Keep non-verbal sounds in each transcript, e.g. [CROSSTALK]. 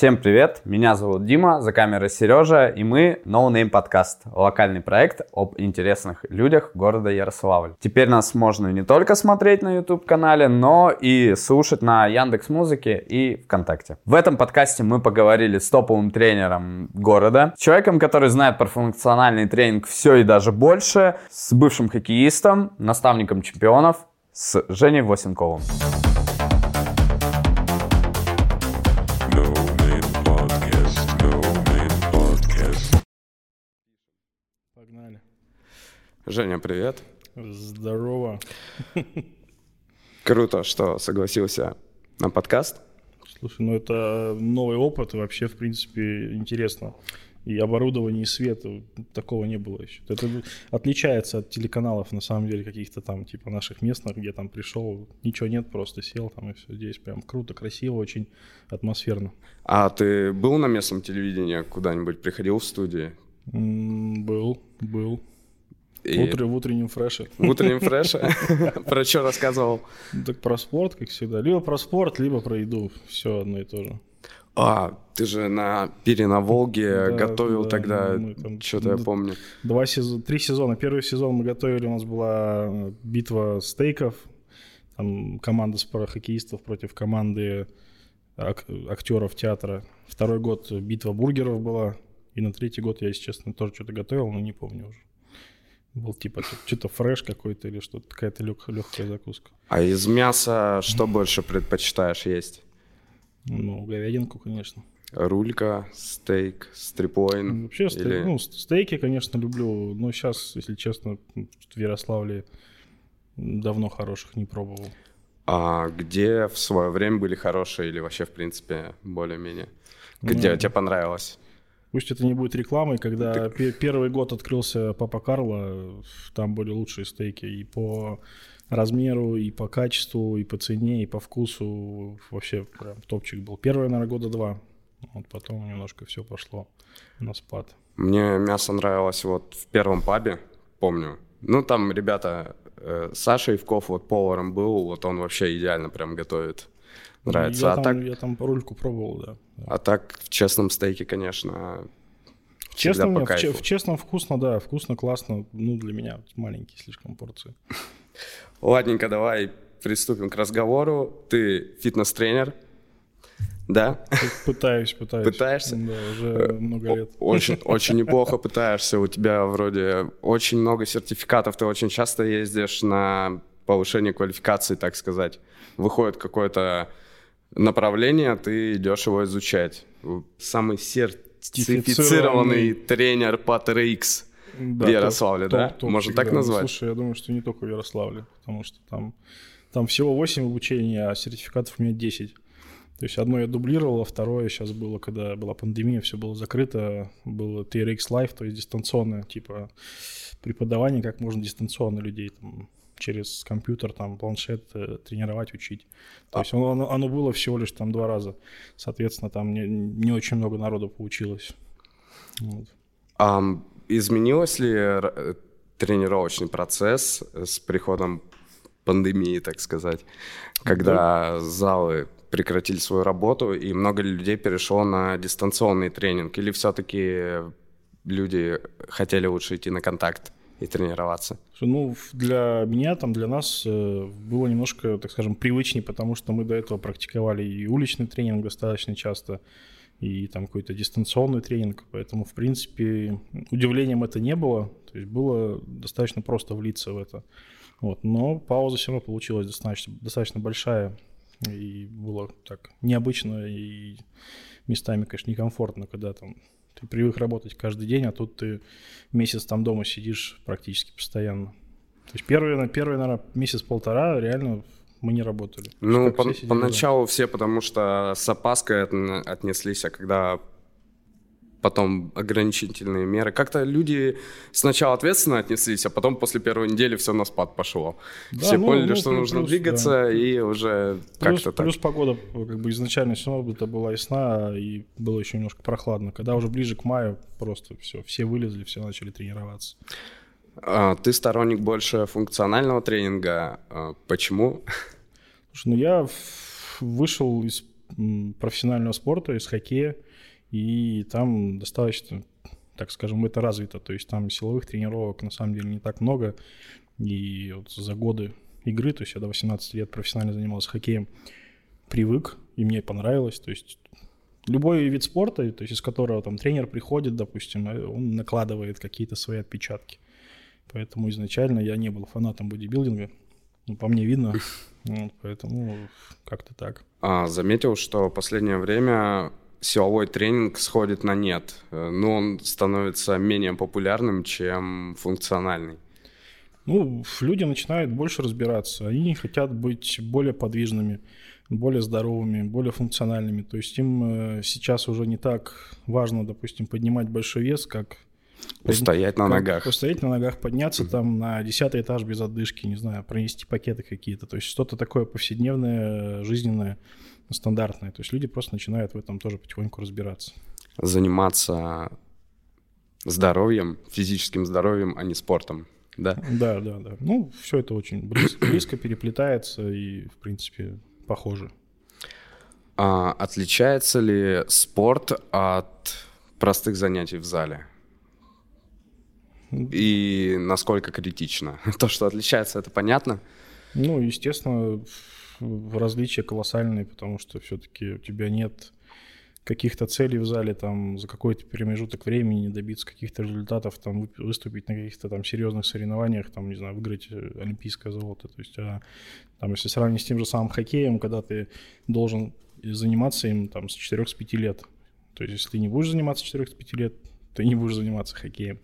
Всем привет, меня зовут Дима, за камерой Сережа, и мы No Name Podcast, локальный проект об интересных людях города Ярославль. Теперь нас можно не только смотреть на YouTube-канале, но и слушать на Яндекс Музыке и ВКонтакте. В этом подкасте мы поговорили с топовым тренером города, человеком, который знает про функциональный тренинг все и даже больше, с бывшим хоккеистом, наставником чемпионов, с Женей Восенковым. Женя, привет. Здорово. Круто, что согласился на подкаст. Слушай, ну это новый опыт, и вообще, в принципе, интересно. И оборудование, и свет, такого не было еще. Это отличается от телеканалов, на самом деле, каких-то там, типа наших местных, где там пришел, ничего нет, просто сел там и все. Здесь прям круто, красиво, очень атмосферно. А ты был на местном телевидении куда-нибудь, приходил в студии? Был, был. И... Утро, в утреннем фреше. В утреннем фреше? [LAUGHS] Про что рассказывал? Так про спорт, как всегда. Либо про спорт, либо про еду. Все одно и то же. А, ты же на пире на Волге да, готовил да, тогда, что-то я помню. Два сезона, три сезона. Первый сезон мы готовили, у нас была битва стейков. Там команда хоккеистов против команды ак- актеров театра. Второй год битва бургеров была. И на третий год я, если честно, тоже что-то готовил, но не помню уже. Был типа что-то фреш какой-то или что-то, какая-то лег, легкая закуска. А из мяса что больше предпочитаешь есть? Ну, говядинку, конечно. Рулька, стейк, стрипоин? Ну, вообще, стейк, или... ну, стейки, конечно, люблю, но сейчас, если честно, в Ярославле давно хороших не пробовал. А где в свое время были хорошие или вообще, в принципе, более-менее? Где ну, тебе понравилось? Пусть это не будет рекламой, когда так... первый год открылся Папа Карло, там были лучшие стейки и по размеру, и по качеству, и по цене, и по вкусу. Вообще прям топчик был. Первый, наверное, года два. Вот потом немножко все пошло на спад. Мне мясо нравилось вот в первом пабе, помню. Ну, там ребята, э, Саша Ивков вот поваром был, вот он вообще идеально прям готовит. Нравится. Я, а там, так... я там рульку пробовал, да. А так в честном стейке, конечно, Честно, нет, в, в честном вкусно, да, вкусно, классно. Ну, для меня маленькие слишком порции. [LAUGHS] Ладненько, давай приступим к разговору. Ты фитнес-тренер, да? Пытаюсь, пытаюсь. Пытаешься? Да, уже много лет. Очень, [LAUGHS] очень неплохо пытаешься. У тебя вроде очень много сертификатов. Ты очень часто ездишь на повышение квалификации, так сказать. Выходит какое-то направление, ты идешь его изучать. Самый сертифицированный тренер по TRX да, в Ярославле, топ, да? Топ, топ, Можно так да. назвать? Слушай, я думаю, что не только в Ярославле, потому что там, там всего 8 обучений, а сертификатов у меня 10. То есть одно я дублировал, а второе сейчас было, когда была пандемия, все было закрыто, было TRX Live, то есть дистанционное, типа преподавание, как можно дистанционно людей там через компьютер, там, планшет э, тренировать, учить. То а. есть оно, оно было всего лишь там два раза. Соответственно, там не, не очень много народу получилось. Вот. А изменилось ли э, тренировочный процесс с приходом пандемии, так сказать, когда да. залы прекратили свою работу и много людей перешло на дистанционный тренинг? Или все-таки люди хотели лучше идти на контакт? И тренироваться? Ну, для меня, там, для нас э, было немножко, так скажем, привычнее, потому что мы до этого практиковали и уличный тренинг достаточно часто, и там какой-то дистанционный тренинг, поэтому, в принципе, удивлением это не было, то есть было достаточно просто влиться в это. Вот. Но пауза все равно получилась достаточно, достаточно большая, и было так необычно и местами, конечно, некомфортно, когда там ты привык работать каждый день, а тут ты месяц там дома сидишь практически постоянно. То есть первый, первый наверное, месяц-полтора реально мы не работали. Ну, по, поначалу все, потому что с опаской отнеслись, а когда потом ограничительные меры. Как-то люди сначала ответственно отнеслись, а потом после первой недели все на спад пошло. Да, все ну, поняли, ну, что плюс, нужно двигаться, да. и уже плюс, как-то так. Плюс погода как бы изначально все равно это была ясна, и было еще немножко прохладно. Когда уже ближе к маю просто все, все вылезли, все начали тренироваться. А, ты сторонник больше функционального тренинга. А, почему? Слушай, ну я вышел из профессионального спорта, из хоккея, и там достаточно, так скажем, это развито. То есть там силовых тренировок на самом деле не так много. И вот за годы игры, то есть я до 18 лет профессионально занимался хоккеем, привык, и мне понравилось. То есть любой вид спорта, то есть из которого там тренер приходит, допустим, э, он накладывает какие-то свои отпечатки. Поэтому изначально я не был фанатом бодибилдинга. Ну, по мне видно. [LAUGHS] Вот, поэтому как-то так. А, заметил, что в последнее время силовой тренинг сходит на нет, э, но он становится менее популярным, чем функциональный. Ну, люди начинают больше разбираться. Они хотят быть более подвижными, более здоровыми, более функциональными. То есть им э, сейчас уже не так важно, допустим, поднимать большой вес, как Устоять на ногах. Устоять на ногах, подняться там на десятый этаж без отдышки, не знаю, пронести пакеты какие-то. То есть что-то такое повседневное, жизненное, стандартное. То есть люди просто начинают в этом тоже потихоньку разбираться. Заниматься здоровьем, физическим здоровьем, а не спортом. Да, да, да. да. Ну, все это очень близко, [CLEARS THROAT] близко переплетается и, в принципе, похоже. А отличается ли спорт от простых занятий в зале? И насколько критично? [LAUGHS] То, что отличается, это понятно? Ну, естественно, различия колоссальные, потому что все-таки у тебя нет каких-то целей в зале, там, за какой-то промежуток времени добиться каких-то результатов, там, выступить на каких-то там серьезных соревнованиях, там, не знаю, выиграть э, олимпийское золото. То есть, а, там, если сравнить с тем же самым хоккеем, когда ты должен заниматься им там с 4-5 лет, то есть, если ты не будешь заниматься 4-5 лет, ты не будешь заниматься хоккеем.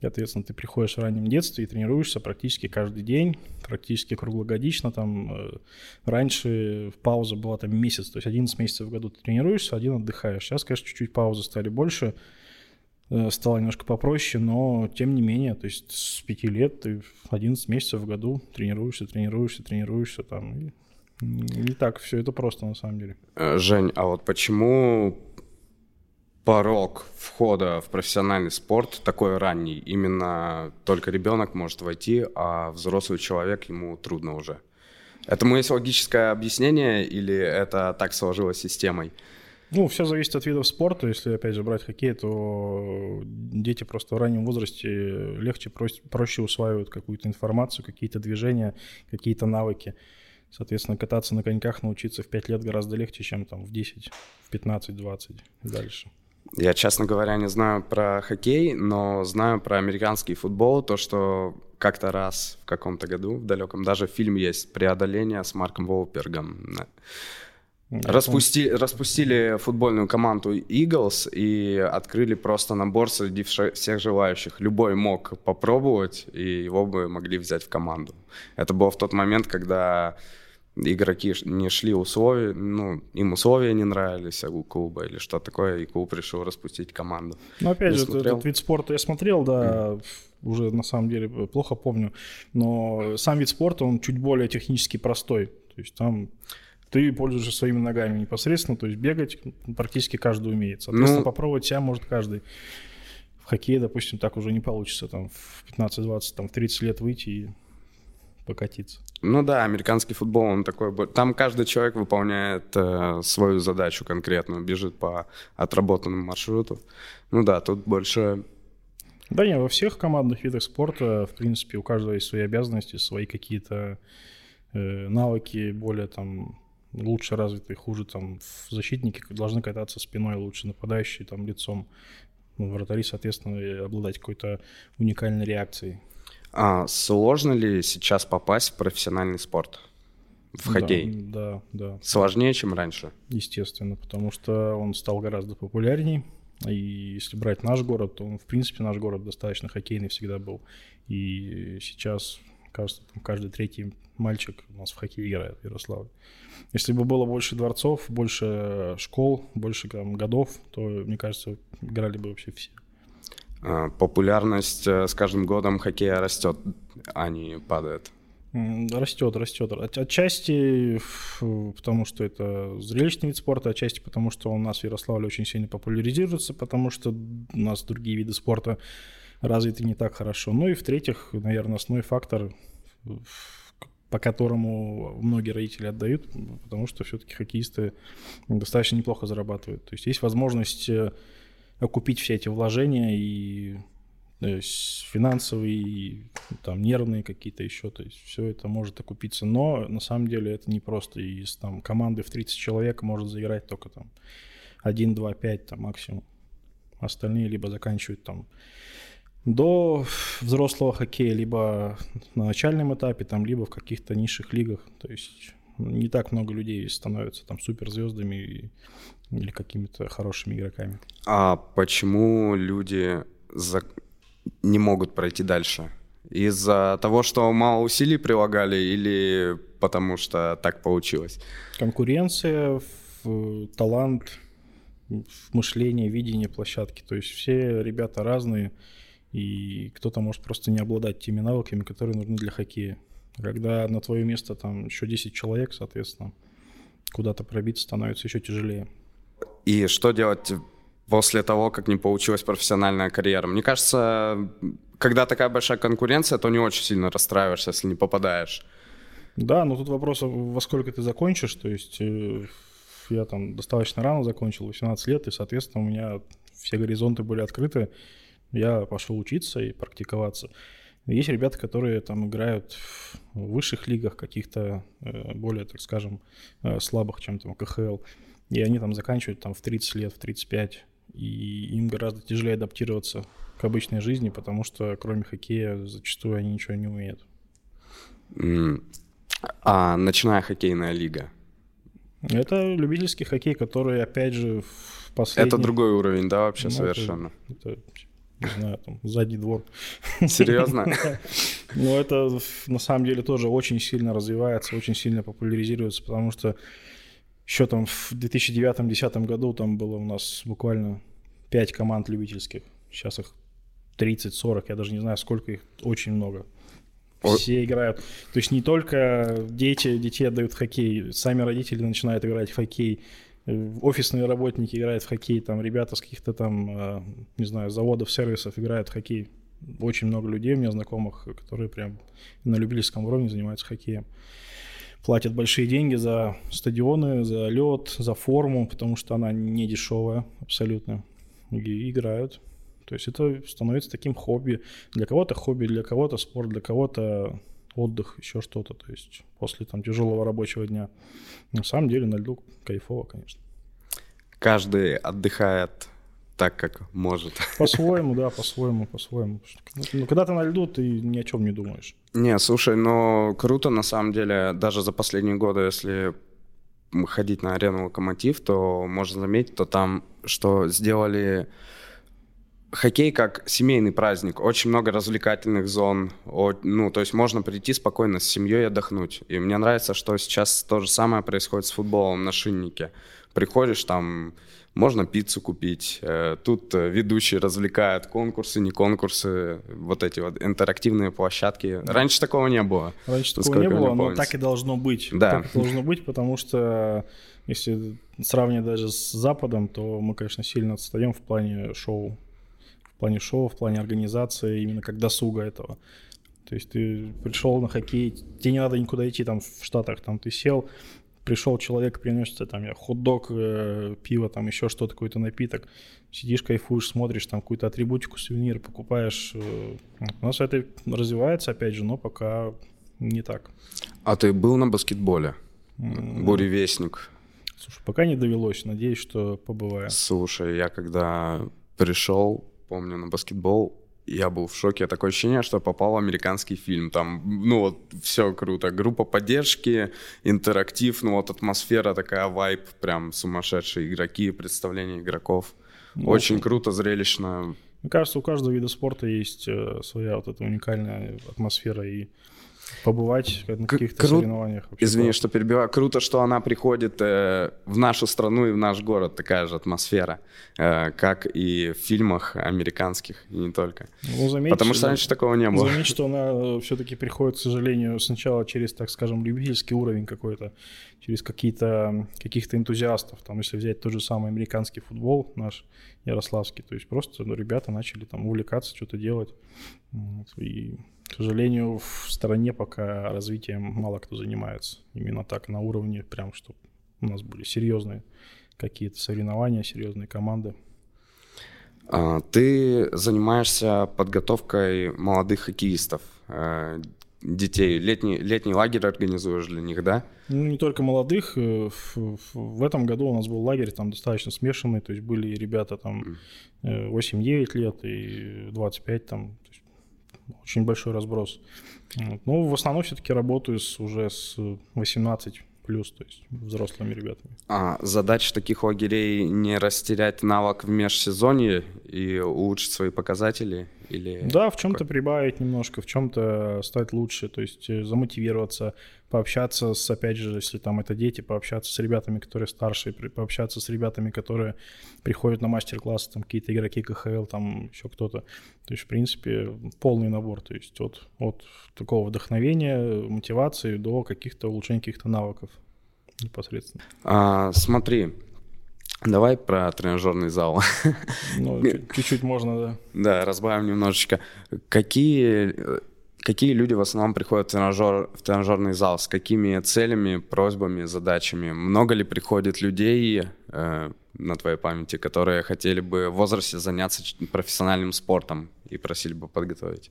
И, соответственно, ты приходишь в раннем детстве и тренируешься практически каждый день, практически круглогодично. Там э, раньше пауза была там месяц, то есть 11 месяцев в году ты тренируешься, один отдыхаешь. Сейчас, конечно, чуть-чуть паузы стали больше, э, стало немножко попроще, но тем не менее, то есть с 5 лет ты 11 месяцев в году тренируешься, тренируешься, тренируешься там. И не так все это просто на самом деле. Э, Жень, а вот почему порог входа в профессиональный спорт такой ранний. Именно только ребенок может войти, а взрослый человек ему трудно уже. Этому есть логическое объяснение или это так сложилось системой? Ну, все зависит от видов спорта. Если, опять же, брать хоккей, то дети просто в раннем возрасте легче, проще усваивают какую-то информацию, какие-то движения, какие-то навыки. Соответственно, кататься на коньках научиться в 5 лет гораздо легче, чем там в 10, в 15, 20 и дальше. Я, честно говоря, не знаю про хоккей, но знаю про американский футбол, то, что как-то раз в каком-то году, в далеком, даже фильм есть «Преодоление» с Марком Волпергом. Распусти, распустили футбольную команду Eagles и открыли просто набор среди всех желающих. Любой мог попробовать, и его бы могли взять в команду. Это было в тот момент, когда игроки не шли условия, ну, им условия не нравились а у клуба или что такое, и клуб решил распустить команду. Ну, опять же, смотрел? этот вид спорта я смотрел, да, mm. уже на самом деле плохо помню, но сам вид спорта, он чуть более технически простой, то есть там ты пользуешься своими ногами непосредственно, то есть бегать практически каждый умеет. Соответственно, ну, попробовать себя может каждый. В хоккее, допустим, так уже не получится, там, в 15-20, там, в 30 лет выйти и покатиться. Ну да, американский футбол, он такой... Там каждый человек выполняет э, свою задачу конкретную, бежит по отработанному маршруту. Ну да, тут больше... Да не, во всех командных видах спорта, в принципе, у каждого есть свои обязанности, свои какие-то э, навыки более там лучше развитые, хуже там защитники должны кататься спиной лучше, нападающие там лицом. Ну, вратари, соответственно, обладать какой-то уникальной реакцией. А сложно ли сейчас попасть в профессиональный спорт? В хоккей? Да, да. Сложнее, чем раньше? Естественно, потому что он стал гораздо популярней. И если брать наш город, то он, в принципе, наш город достаточно хоккейный всегда был. И сейчас, кажется, там каждый третий мальчик у нас в хоккей играет в Ярославле. Если бы было больше дворцов, больше школ, больше там, годов, то, мне кажется, играли бы вообще все. А, популярность э, с каждым годом хоккея растет, а не падает. Растет, растет. Отчасти потому, что это зрелищный вид спорта, отчасти потому, что у нас в Ярославле очень сильно популяризируется, потому что у нас другие виды спорта развиты не так хорошо. Ну и в-третьих, наверное, основной фактор по которому многие родители отдают, потому что все-таки хоккеисты достаточно неплохо зарабатывают. То есть есть возможность э, окупить все эти вложения и финансовые, и, там, нервные какие-то еще, то есть все это может окупиться, но на самом деле это не просто, из там команды в 30 человек может заиграть только там 1, 2, 5 там максимум, остальные либо заканчивают там до взрослого хоккея, либо на начальном этапе, там, либо в каких-то низших лигах. То есть не так много людей становятся там суперзвездами или какими-то хорошими игроками. А почему люди за... не могут пройти дальше? Из-за того, что мало усилий прилагали или потому что так получилось? Конкуренция, талант, мышление, видение площадки. То есть все ребята разные и кто-то может просто не обладать теми навыками, которые нужны для хоккея. Когда на твое место там еще 10 человек, соответственно, куда-то пробиться становится еще тяжелее. И что делать после того, как не получилась профессиональная карьера? Мне кажется, когда такая большая конкуренция, то не очень сильно расстраиваешься, если не попадаешь. Да, но тут вопрос, во сколько ты закончишь. То есть э, я там достаточно рано закончил, 18 лет, и, соответственно, у меня все горизонты были открыты я пошел учиться и практиковаться. Есть ребята, которые там играют в высших лигах, каких-то э, более, так скажем, э, слабых, чем там КХЛ. И они там заканчивают там в 30 лет, в 35. И им гораздо тяжелее адаптироваться к обычной жизни, потому что кроме хоккея зачастую они ничего не умеют. А ночная хоккейная лига? Это любительский хоккей, который, опять же, в последних... Это другой уровень, да, вообще ну, совершенно? Это, это не знаю, там, задний двор. Серьезно? [LAUGHS] Ну, это на самом деле тоже очень сильно развивается, очень сильно популяризируется, потому что еще там в 2009-2010 году там было у нас буквально 5 команд любительских. Сейчас их 30-40, я даже не знаю, сколько их, очень много. Все играют. То есть не только дети, детей отдают в хоккей, сами родители начинают играть в хоккей офисные работники играют в хоккей, там ребята с каких-то там, э, не знаю, заводов, сервисов играют в хоккей. Очень много людей у меня знакомых, которые прям на любительском уровне занимаются хоккеем. Платят большие деньги за стадионы, за лед, за форму, потому что она не дешевая абсолютно. И играют. То есть это становится таким хобби. Для кого-то хобби, для кого-то спорт, для кого-то отдых, еще что-то. То есть после там тяжелого рабочего дня. На самом деле на льду кайфово, конечно. Каждый отдыхает так, как может. [LAUGHS] По-своему, да, по-своему, по-своему. Ну, когда ты на льду, ты ни о чем не думаешь. Не, слушай, но круто на самом деле, даже за последние годы, если ходить на арену Локомотив, то можно заметить, то там, что сделали хоккей как семейный праздник, очень много развлекательных зон, ну, то есть можно прийти спокойно с семьей отдохнуть. И мне нравится, что сейчас то же самое происходит с футболом на шиннике. Приходишь, там можно пиццу купить, э, тут ведущие развлекают конкурсы, не конкурсы, вот эти вот интерактивные площадки. Раньше такого не было. Раньше такого не было, но так и должно быть. Да. Так и должно быть, потому что если сравнивать даже с Западом, то мы, конечно, сильно отстаем в плане шоу в плане шоу, в плане организации, именно как досуга этого. То есть ты пришел на хоккей, тебе не надо никуда идти там в Штатах, там ты сел, пришел человек, принес тебе там хот-дог, э, пиво, там еще что-то, какой-то напиток, сидишь, кайфуешь, смотришь там какую-то атрибутику, сувенир покупаешь. Э, у нас это развивается, опять же, но пока не так. А ты был на баскетболе? Буревестник. Слушай, пока не довелось, надеюсь, что побываю. Слушай, я когда пришел, помню, на баскетбол, я был в шоке. Такое ощущение, что попал в американский фильм. Там, ну вот, все круто. Группа поддержки, интерактив, ну вот атмосфера такая, вайп, прям сумасшедшие игроки, представление игроков. Ну, Очень круто, зрелищно. Мне кажется, у каждого вида спорта есть э, своя вот эта уникальная атмосфера и побывать на каких-то Кру... соревнованиях. Извини, классно. что перебиваю. Круто, что она приходит э, в нашу страну и в наш город. Такая же атмосфера, э, как и в фильмах американских, и не только. Ну, заметь, Потому что раньше такого не было. Заметь, что она э, все-таки приходит, к сожалению, сначала через, так скажем, любительский уровень какой-то, через какие-то каких-то энтузиастов. Там, если взять тот же самый американский футбол наш, ярославский, то есть просто ну, ребята начали там увлекаться, что-то делать. Вот, и К сожалению, в стране пока развитием мало кто занимается. Именно так, на уровне прям, чтобы у нас были серьезные какие-то соревнования, серьезные команды. А, ты занимаешься подготовкой молодых хоккеистов, э, детей. Летний, летний лагерь организуешь для них, да? Ну, не только молодых. Э, в, в этом году у нас был лагерь там достаточно смешанный. То есть были ребята там 8-9 лет и 25 там. Очень большой разброс. Но ну, в основном все-таки работаю с, уже с 18 плюс, то есть взрослыми ребятами. А задача таких лагерей не растерять навык в межсезонье и улучшить свои показатели? Или да, в чем-то прибавить немножко, в чем-то стать лучше, то есть э, замотивироваться, пообщаться с, опять же, если там это дети, пообщаться с ребятами, которые старше, пообщаться с ребятами, которые приходят на мастер-классы, там какие-то игроки КХЛ, там еще кто-то. То есть, в принципе, полный набор, то есть от, от такого вдохновения, мотивации до каких-то улучшений каких-то навыков непосредственно. А, смотри, давай про тренажерный зал. Ну, [LAUGHS] чуть-чуть можно, да. Да, разбавим немножечко. Какие Какие люди в основном приходят в, тренажер, в тренажерный зал? С какими целями, просьбами, задачами? Много ли приходит людей э, на твоей памяти, которые хотели бы в возрасте заняться профессиональным спортом и просили бы подготовить?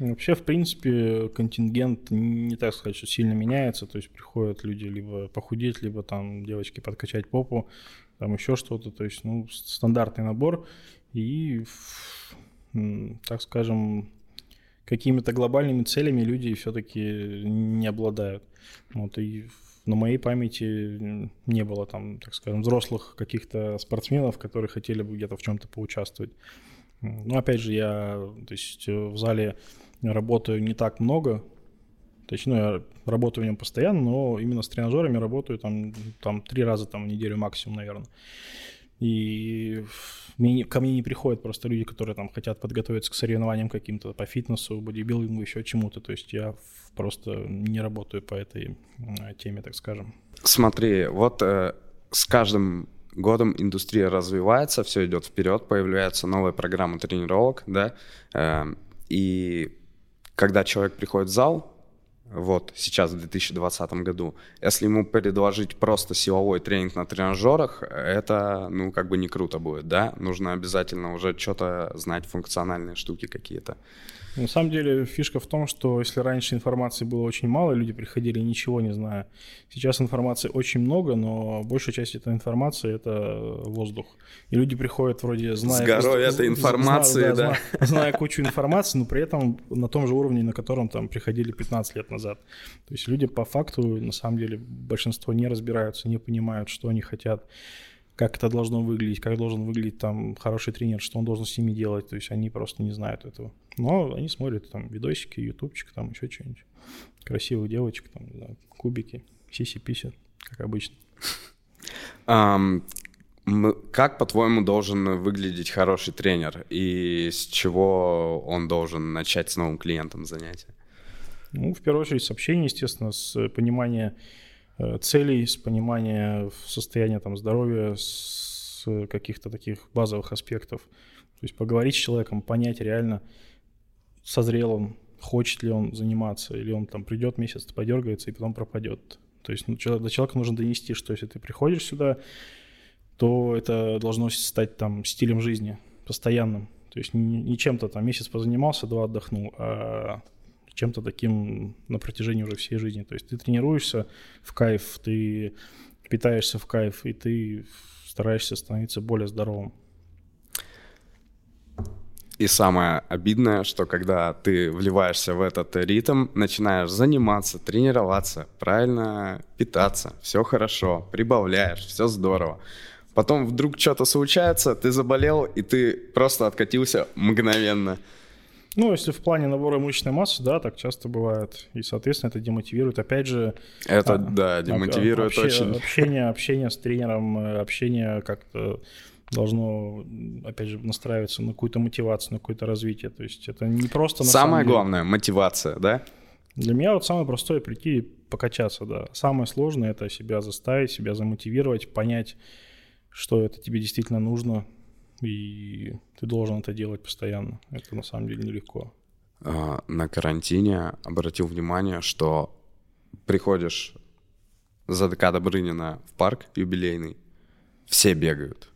Вообще, в принципе, контингент не так сказать, что сильно меняется. То есть приходят люди либо похудеть, либо там девочки подкачать попу, там еще что-то. То есть, ну, стандартный набор. И, так скажем, какими-то глобальными целями люди все-таки не обладают. Вот, и на моей памяти не было там, так скажем, взрослых каких-то спортсменов, которые хотели бы где-то в чем-то поучаствовать. Ну, опять же, я то есть, в зале работаю не так много, то есть, ну, я работаю в нем постоянно, но именно с тренажерами работаю там, там три раза там, в неделю максимум, наверное. И ко мне не приходят просто люди, которые там хотят подготовиться к соревнованиям каким-то по фитнесу, бодибилдингу, еще чему-то. То есть я просто не работаю по этой теме, так скажем. Смотри, вот э, с каждым годом индустрия развивается, все идет вперед, появляются новые программы тренировок, да, э, и когда человек приходит в зал, вот сейчас в 2020 году, если ему предложить просто силовой тренинг на тренажерах, это, ну, как бы не круто будет, да? Нужно обязательно уже что-то знать, функциональные штуки какие-то. На самом деле фишка в том, что если раньше информации было очень мало, люди приходили ничего не зная. Сейчас информации очень много, но большая часть этой информации это воздух. И люди приходят вроде зная... С горой этой информации, зная, да. да. Зная, зная кучу информации, но при этом на том же уровне, на котором там приходили 15 лет назад. То есть люди по факту, на самом деле, большинство не разбираются, не понимают, что они хотят как это должно выглядеть, как должен выглядеть там хороший тренер, что он должен с ними делать. То есть они просто не знают этого. Но они смотрят там видосики, ютубчик, там еще что-нибудь. Красивых девочек, там, да, кубики, сиси-писи, как обычно. Um, как, по-твоему, должен выглядеть хороший тренер? И с чего он должен начать с новым клиентом занятия? Ну, в первую очередь, с общения, естественно, с понимания Э, целей, с понимания состояния там, здоровья, с каких-то таких базовых аспектов. То есть поговорить с человеком, понять реально, созрел он, хочет ли он заниматься, или он там придет месяц, подергается и потом пропадет. То есть ну, до человека нужно донести, что если ты приходишь сюда, то это должно стать там стилем жизни постоянным. То есть не чем-то там месяц позанимался, два отдохнул, а чем-то таким на протяжении уже всей жизни. То есть ты тренируешься в кайф, ты питаешься в кайф, и ты стараешься становиться более здоровым. И самое обидное, что когда ты вливаешься в этот ритм, начинаешь заниматься, тренироваться, правильно питаться, все хорошо, прибавляешь, все здорово. Потом вдруг что-то случается, ты заболел, и ты просто откатился мгновенно. Ну, если в плане набора мышечной массы, да, так часто бывает. И, соответственно, это демотивирует. Опять же... Это, а, да, демотивирует обще, очень. Общение, общение с тренером, э, общение как-то должно, опять же, настраиваться на какую-то мотивацию, на какое-то развитие. То есть это не просто... Самое главное, мотивация, да? Для меня вот самое простое прийти и покачаться, да. Самое сложное — это себя заставить, себя замотивировать, понять, что это тебе действительно нужно, и ты должен это делать постоянно. Это на самом деле нелегко. э, на карантине обратил внимание, что приходишь за ДК Добрынина в парк юбилейный, все бегают.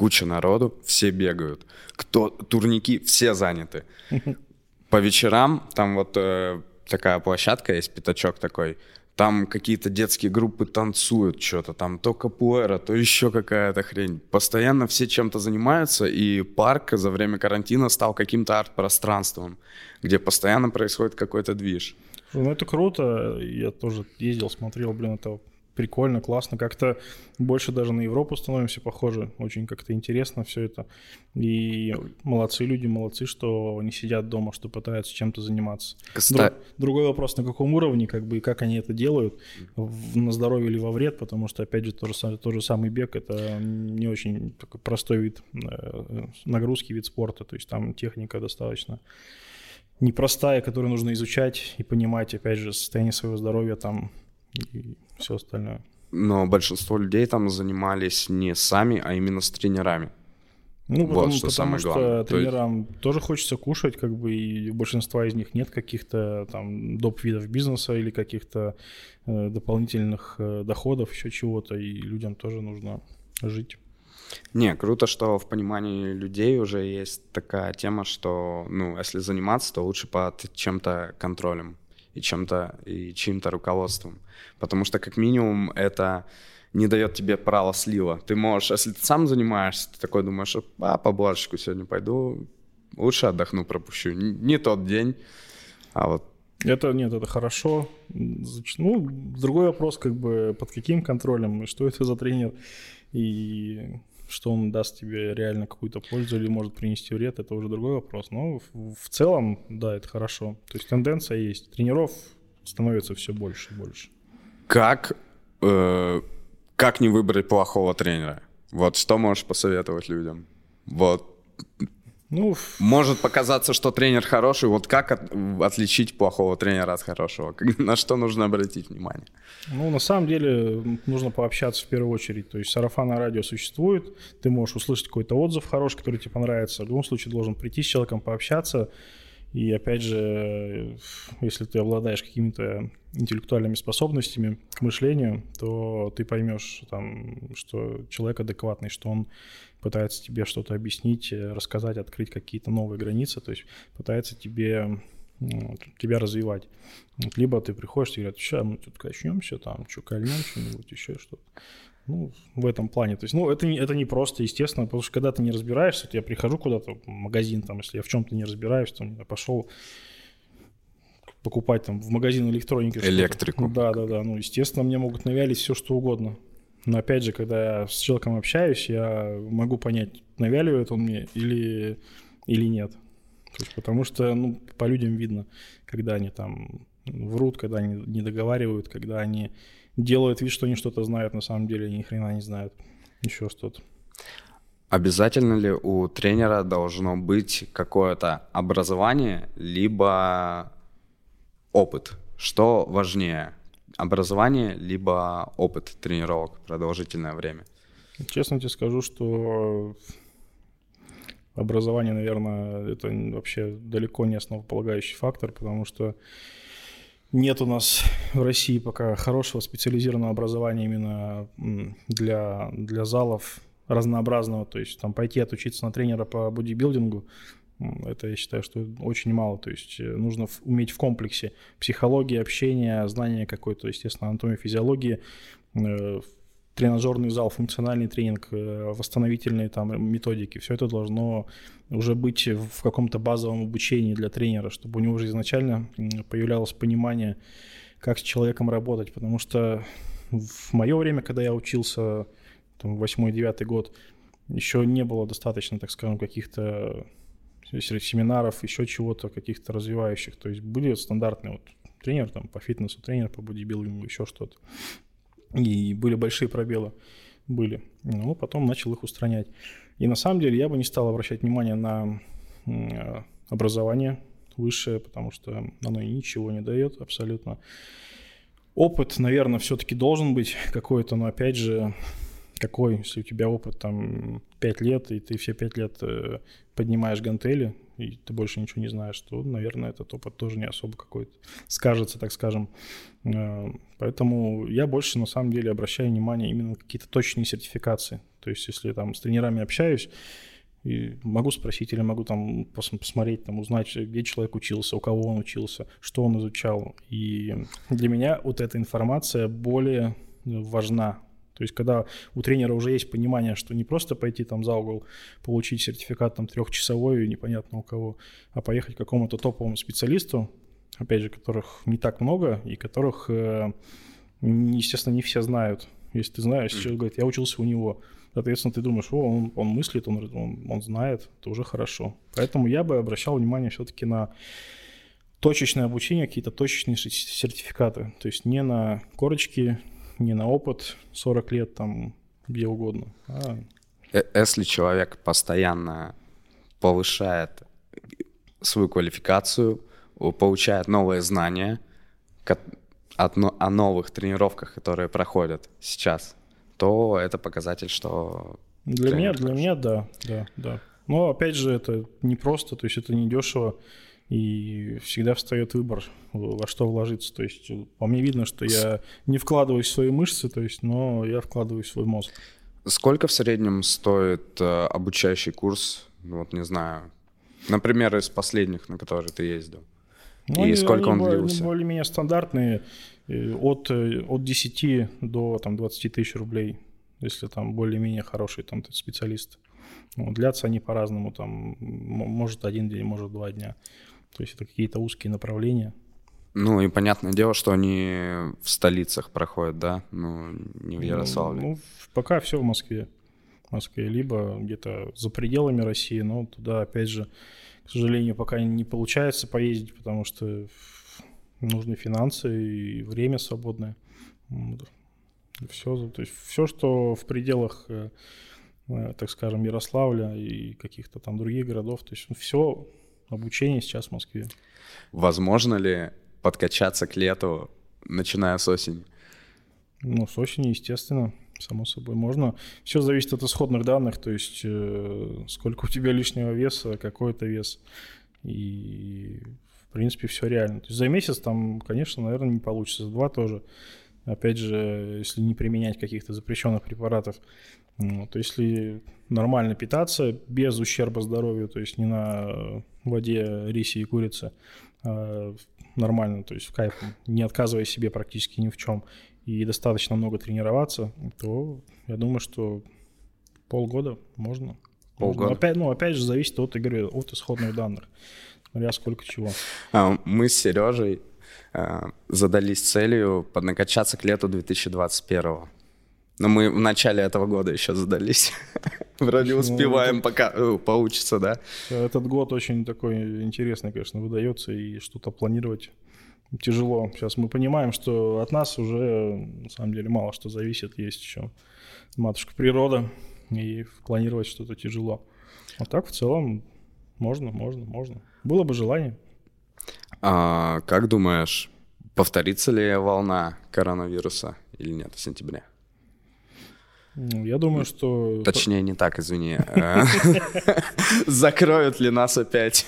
Куча народу, все бегают. Кто, турники, все заняты. По вечерам там вот э, такая площадка есть, пятачок такой, там какие-то детские группы танцуют что-то, там то капуэра, то еще какая-то хрень. Постоянно все чем-то занимаются, и парк за время карантина стал каким-то арт-пространством, где постоянно происходит какой-то движ. Ну, это круто. Я тоже ездил, смотрел, блин, это прикольно, классно. Как-то больше даже на Европу становимся похожи. Очень как-то интересно все это. И молодцы люди, молодцы, что не сидят дома, что пытаются чем-то заниматься. Друг, другой вопрос, на каком уровне, как бы, и как они это делают, в, на здоровье или во вред, потому что, опять же, тот же, тот же самый бег, это не очень такой простой вид э, нагрузки, вид спорта, то есть там техника достаточно непростая, которую нужно изучать и понимать, опять же, состояние своего здоровья там и все остальное. Но большинство людей там занимались не сами, а именно с тренерами. Ну, вот потому, что потому самое что главное. тренерам То есть... тоже хочется кушать, как бы, и у большинства из них нет каких-то там доп. видов бизнеса или каких-то э, дополнительных э, доходов, еще чего-то, и людям тоже нужно жить. Не, круто, что в понимании людей уже есть такая тема, что, ну, если заниматься, то лучше под чем-то контролем и чем-то и чьим-то руководством. Потому что, как минимум, это не дает тебе права слива. Ты можешь, если ты сам занимаешься, ты такой думаешь, а, по борщику сегодня пойду, лучше отдохну, пропущу. Не, тот день, а вот это нет, это хорошо. Ну, другой вопрос, как бы под каким контролем что это за тренер и что он даст тебе реально какую-то пользу или может принести вред, это уже другой вопрос. Но в, в целом, да, это хорошо. То есть тенденция есть. Тренеров становится все больше и больше. Как, э, как не выбрать плохого тренера? Вот что можешь посоветовать людям? Вот ну, Может показаться, что тренер хороший. Вот как от, отличить плохого тренера от хорошего? На что нужно обратить внимание? Ну, на самом деле, нужно пообщаться в первую очередь. То есть сарафанное радио существует, ты можешь услышать какой-то отзыв хороший, который тебе понравится. В любом случае, должен прийти с человеком, пообщаться. И опять же, если ты обладаешь какими-то интеллектуальными способностями к мышлению, то ты поймешь, там, что человек адекватный, что он пытается тебе что-то объяснить, э, рассказать, открыть какие-то новые границы, то есть пытается тебе тебя развивать. Вот, либо ты приходишь и говорят, сейчас мы тут качнемся, там, что, кольнем что-нибудь, еще что-то. Ну, в этом плане. То есть, ну, это, это не просто, естественно, потому что когда ты не разбираешься, вот я прихожу куда-то в магазин, там, если я в чем-то не разбираюсь, то пошел покупать там в магазин электроники. Электрику. Да, да, да. Ну, естественно, мне могут навялить все, что угодно. Но опять же, когда я с человеком общаюсь, я могу понять, навяливает он мне или, или нет. То есть, потому что ну, по людям видно, когда они там врут, когда они не договаривают, когда они делают вид, что они что-то знают, на самом деле ни хрена не знают. Еще что-то. Обязательно ли у тренера должно быть какое-то образование, либо опыт? Что важнее? образование, либо опыт тренировок продолжительное время? Честно тебе скажу, что образование, наверное, это вообще далеко не основополагающий фактор, потому что нет у нас в России пока хорошего специализированного образования именно для, для залов разнообразного. То есть там пойти отучиться на тренера по бодибилдингу, это я считаю, что очень мало. То есть э, нужно уметь в комплексе психологии, общения, знания какой-то, естественно, анатомии, физиологии, э, тренажерный зал, функциональный тренинг, э, восстановительные там методики. Все это должно уже быть в каком-то базовом обучении для тренера, чтобы у него уже изначально появлялось понимание, как с человеком работать. Потому что в мое время, когда я учился, там, 8-9 год, еще не было достаточно, так скажем, каких-то семинаров, еще чего-то, каких-то развивающих. То есть были стандартные вот тренер там по фитнесу, тренер по бодибилдингу, еще что-то. И были большие пробелы, были. Но потом начал их устранять. И на самом деле я бы не стал обращать внимание на образование высшее, потому что оно ничего не дает абсолютно. Опыт, наверное, все-таки должен быть какой-то, но опять же, какой, если у тебя опыт там 5 лет, и ты все 5 лет э, поднимаешь гантели, и ты больше ничего не знаешь, то, наверное, этот опыт тоже не особо какой-то скажется, так скажем. Э, поэтому я больше, на самом деле, обращаю внимание именно на какие-то точные сертификации. То есть, если там с тренерами общаюсь, и могу спросить или могу там посмотреть, там узнать, где человек учился, у кого он учился, что он изучал. И для меня вот эта информация более важна. То есть, когда у тренера уже есть понимание, что не просто пойти там за угол, получить сертификат там трехчасовой, непонятно у кого, а поехать к какому-то топовому специалисту, опять же, которых не так много и которых, э, естественно, не все знают. Если ты знаешь, человек говорит, я учился у него, соответственно, ты думаешь, о, он, он мыслит, он, он, он знает, это уже хорошо. Поэтому я бы обращал внимание все-таки на точечное обучение, какие-то точечные сертификаты. То есть не на корочки, не на опыт 40 лет там где угодно. А... Э, если человек постоянно повышает свою квалификацию, получает новые знания о новых тренировках, которые проходят сейчас, то это показатель, что... Для меня, для меня, да, да, да. Но опять же, это не просто, то есть это не дешево, и всегда встает выбор, во что вложиться. То есть по мне видно, что я не вкладываюсь в свои мышцы, то есть, но я вкладываюсь в свой мозг. Сколько в среднем стоит э, обучающий курс, ну, вот не знаю, например, из последних, на которые ты ездил? Ну, и они, сколько они он длился? более-менее стандартные, э, от, э, от 10 до там, 20 тысяч рублей, если там более-менее хороший там, специалист. Ну, длятся они по-разному, там, может один день, может два дня. То есть это какие-то узкие направления. Ну и понятное дело, что они в столицах проходят, да? Ну, не в Ярославле. Ну, ну пока все в Москве. В Москве, либо где-то за пределами России, но туда, опять же, к сожалению, пока не получается поездить, потому что нужны финансы и время свободное. Все, то есть все, что в пределах, э, э, так скажем, Ярославля и каких-то там других городов, то есть все обучение сейчас в Москве. Возможно ли подкачаться к лету, начиная с осени? Ну, с осени, естественно, само собой можно. Все зависит от исходных данных, то есть э, сколько у тебя лишнего веса, какой это вес. И, в принципе, все реально. То есть за месяц там, конечно, наверное, не получится. За два тоже. Опять же, если не применять каких-то запрещенных препаратов. Вот, если нормально питаться, без ущерба здоровью, то есть не на воде, рисе и курице, а нормально, то есть в кайф, не отказывая себе практически ни в чем, и достаточно много тренироваться, то я думаю, что полгода можно. Полгода. Можно. Опять, ну, опять же, зависит от, я говорю, от исходных данных, смотря сколько чего. А, мы с Сережей а, задались целью поднакачаться к лету 2021 но мы в начале этого года еще задались. [LAUGHS] Вроде ну, успеваем, пока э, получится, да? Этот год очень такой интересный, конечно, выдается, и что-то планировать тяжело. Сейчас мы понимаем, что от нас уже, на самом деле, мало что зависит. Есть еще матушка природа, и планировать что-то тяжело. А так, в целом, можно, можно, можно. Было бы желание. А, как думаешь, повторится ли волна коронавируса или нет в сентябре? Ну, я думаю, что... Точнее, не так, извини. [LAUGHS] Закроют ли нас опять?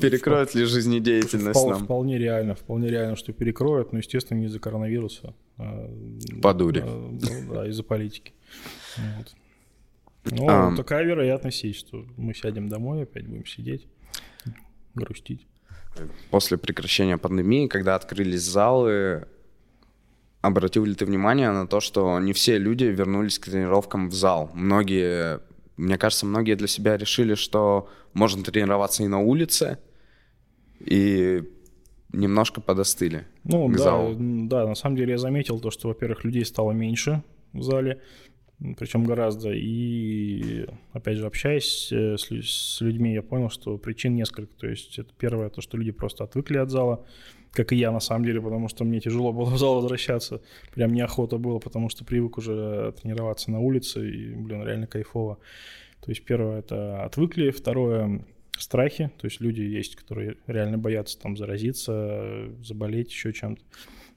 Перекроют ли жизнедеятельность нам? Вполне реально, вполне реально, что перекроют, но, естественно, не из-за коронавируса. А, По дуре. А, да, из-за политики. Ну, такая вероятность есть, что мы сядем домой, опять будем сидеть, грустить. После прекращения пандемии, когда открылись залы, обратил ли ты внимание на то, что не все люди вернулись к тренировкам в зал? Многие, мне кажется, многие для себя решили, что можно тренироваться и на улице, и немножко подостыли ну, да, залу. Да, на самом деле я заметил то, что, во-первых, людей стало меньше в зале, причем гораздо. И, опять же, общаясь э, с, людьми, я понял, что причин несколько. То есть это первое, то, что люди просто отвыкли от зала, как и я на самом деле, потому что мне тяжело было в зал возвращаться. Прям неохота было, потому что привык уже тренироваться на улице, и, блин, реально кайфово. То есть первое это отвыкли, второе страхи, то есть люди есть, которые реально боятся там заразиться, заболеть еще чем-то.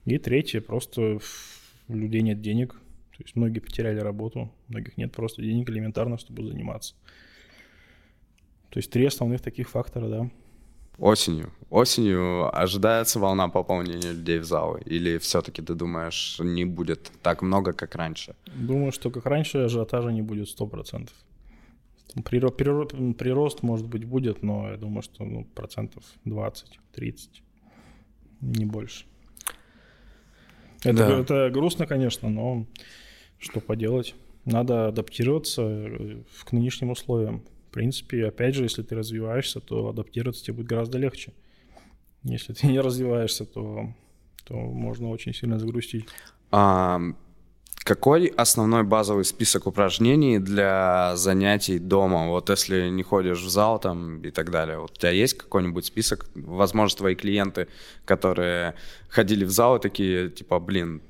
И третье, просто у людей нет денег, То есть многие потеряли работу, многих нет просто денег элементарно, чтобы заниматься. То есть три основных таких фактора, да. Осенью. Осенью ожидается волна пополнения людей в залы? Или все-таки ты думаешь, не будет так много, как раньше? Думаю, что как раньше ажиотажа не будет 100%. Прирост, прирост, прирост, может быть, будет, но я думаю, что ну, процентов 20-30, не больше. Это, да. это грустно, конечно, но что поделать? Надо адаптироваться э, к нынешним условиям. В принципе, опять же, если ты развиваешься, то адаптироваться тебе будет гораздо легче. Если ты не развиваешься, то, то можно очень сильно загрустить. А, какой основной базовый список упражнений для занятий дома? Вот если не ходишь в зал там и так далее, вот у тебя есть какой-нибудь список? Возможно, твои клиенты, которые ходили в зал, такие типа, блин,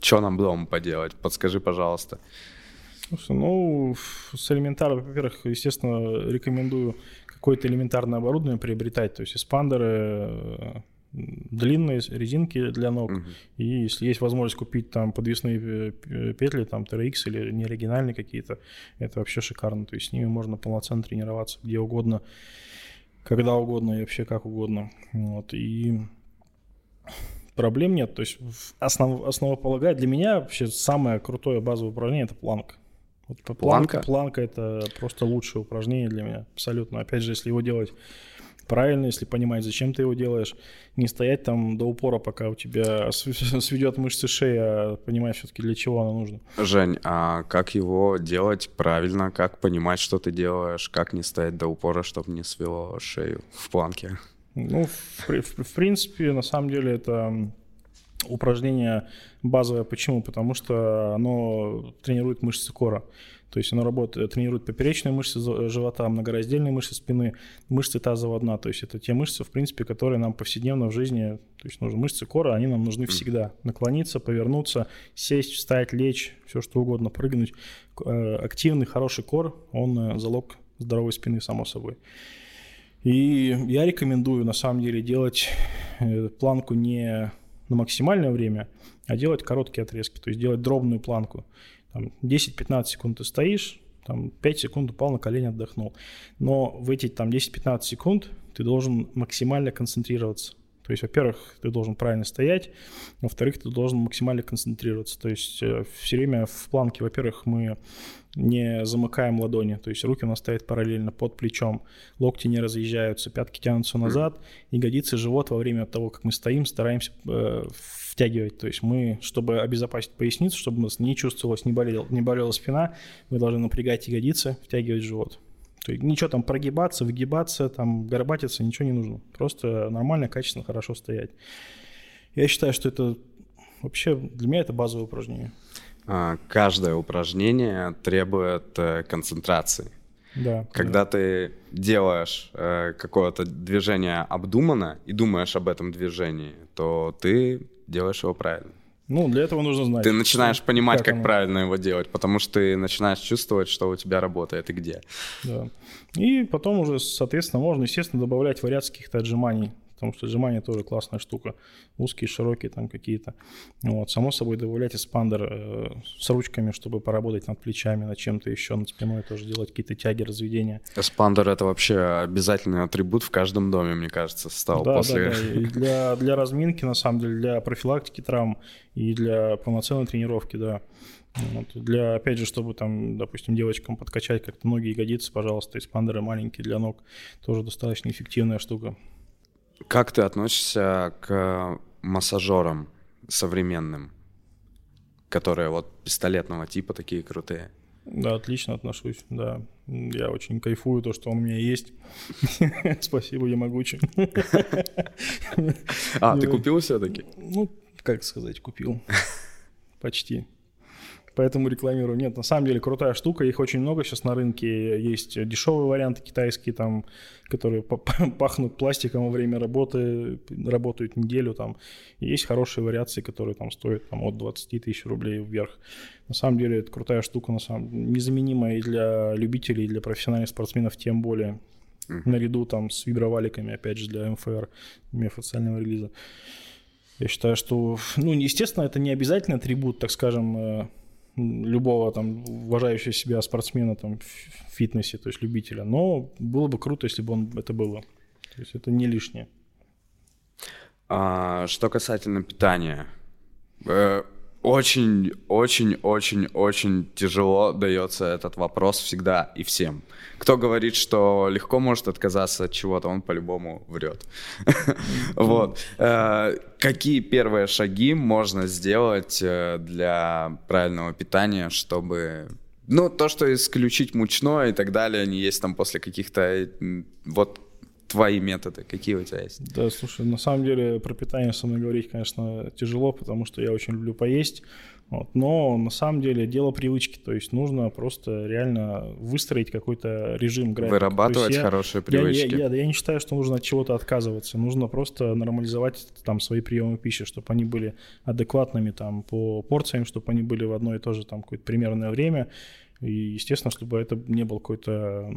что нам дома поделать? Подскажи, пожалуйста. Слушай, ну, с элементарно, во-первых, естественно, рекомендую какое-то элементарное оборудование приобретать, то есть эспандеры, длинные резинки для ног. Угу. И если есть возможность купить там подвесные петли, там TRX или неоригинальные какие-то, это вообще шикарно. То есть с ними можно полноценно тренироваться где угодно, когда угодно и вообще как угодно. Вот. И проблем нет. То есть основ, основополагает для меня вообще самое крутое базовое упражнение это планка. Вот планка? Планка это просто лучшее упражнение для меня. Абсолютно. Опять же, если его делать правильно, если понимать, зачем ты его делаешь. Не стоять там до упора, пока у тебя [LAUGHS] сведет мышцы шеи, а понимать все-таки, для чего оно нужно. Жень, а как его делать правильно? Как понимать, что ты делаешь? Как не стоять до упора, чтобы не свело шею в планке? Ну, в, в, в принципе, на самом деле это упражнение базовое. Почему? Потому что оно тренирует мышцы кора. То есть оно работает, тренирует поперечные мышцы живота, многораздельные мышцы спины, мышцы тазового дна. То есть это те мышцы, в принципе, которые нам повседневно в жизни, то есть нужны мышцы кора, они нам нужны всегда. Наклониться, повернуться, сесть, встать, лечь, все что угодно, прыгнуть. Э, активный, хороший кор, он э, залог здоровой спины, само собой. И я рекомендую, на самом деле, делать э, планку не на максимальное время, а делать короткие отрезки, то есть делать дробную планку. 10-15 секунд ты стоишь, там 5 секунд упал на колени, отдохнул. Но в эти там 10-15 секунд ты должен максимально концентрироваться. То есть, во-первых, ты должен правильно стоять, во-вторых, ты должен максимально концентрироваться. То есть э, все время в планке, во-первых, мы не замыкаем ладони, то есть руки у нас стоят параллельно под плечом, локти не разъезжаются, пятки тянутся назад, ягодицы, живот во время того, как мы стоим, стараемся э, втягивать. То есть мы, чтобы обезопасить поясницу, чтобы у нас не чувствовалась, не, болел, не болела спина, мы должны напрягать ягодицы, втягивать живот. То есть ничего там прогибаться, выгибаться, там горбатиться, ничего не нужно. Просто нормально, качественно, хорошо стоять. Я считаю, что это вообще для меня это базовое упражнение. А, каждое упражнение требует э, концентрации. Да. Когда да. ты делаешь э, какое-то движение обдуманно и думаешь об этом движении, то ты делаешь его правильно. Ну, для этого нужно знать. Ты начинаешь понимать, как, как правильно его делать, потому что ты начинаешь чувствовать, что у тебя работает и где. Да. И потом уже, соответственно, можно, естественно, добавлять вариации каких-то отжиманий потому что отжимание тоже классная штука. Узкие, широкие там какие-то. Вот. Само собой добавлять эспандер э, с ручками, чтобы поработать над плечами, над чем-то еще, над спиной тоже делать какие-то тяги, разведения. Эспандер — это вообще обязательный атрибут в каждом доме, мне кажется, стал да, после... Да, да. И для, для разминки, на самом деле, для профилактики травм и для полноценной тренировки, да. Вот. Для, опять же, чтобы там, допустим, девочкам подкачать как-то ноги, ягодицы, пожалуйста, эспандеры маленькие для ног, тоже достаточно эффективная штука. Как ты относишься к массажерам современным, которые вот пистолетного типа такие крутые? Да, отлично отношусь, да. Я очень кайфую то, что он у меня есть. [LAUGHS] Спасибо, я могучий. [LAUGHS] А, ты купил все-таки? Ну, как сказать, купил. [LAUGHS] Почти поэтому рекламирую. Нет, на самом деле крутая штука, их очень много сейчас на рынке. Есть дешевые варианты китайские, там, которые пахнут пластиком во время работы, работают неделю. Там. И есть хорошие вариации, которые там стоят там, от 20 тысяч рублей вверх. На самом деле это крутая штука, на самом незаменимая и для любителей, и для профессиональных спортсменов тем более. Mm-hmm. Наряду там с виброваликами, опять же, для МФР, официального релиза. Я считаю, что, ну, естественно, это не обязательный атрибут, так скажем, э, любого там уважающего себя спортсмена там в фитнесе, то есть любителя, но было бы круто, если бы он это было. То есть это не лишнее. А, что касательно питания, э, очень, очень, очень, очень тяжело дается этот вопрос всегда и всем. Кто говорит, что легко может отказаться от чего-то, он по-любому врет. [LAUGHS] Вот. Э, какие первые шаги можно сделать э, для правильного питания, чтобы ну, то, что исключить мучное и так далее, не есть там после каких-то... Вот твои методы, какие у тебя есть? Да, слушай, на самом деле про питание со мной говорить, конечно, тяжело, потому что я очень люблю поесть. Вот. Но на самом деле дело привычки, то есть нужно просто реально выстроить какой-то режим график. Вырабатывать я, хорошие привычки. Я, я, я, я не считаю, что нужно от чего-то отказываться, нужно просто нормализовать там свои приемы пищи, чтобы они были адекватными там по порциям, чтобы они были в одно и то же там какое-то примерное время. И, естественно, чтобы это не был какой-то,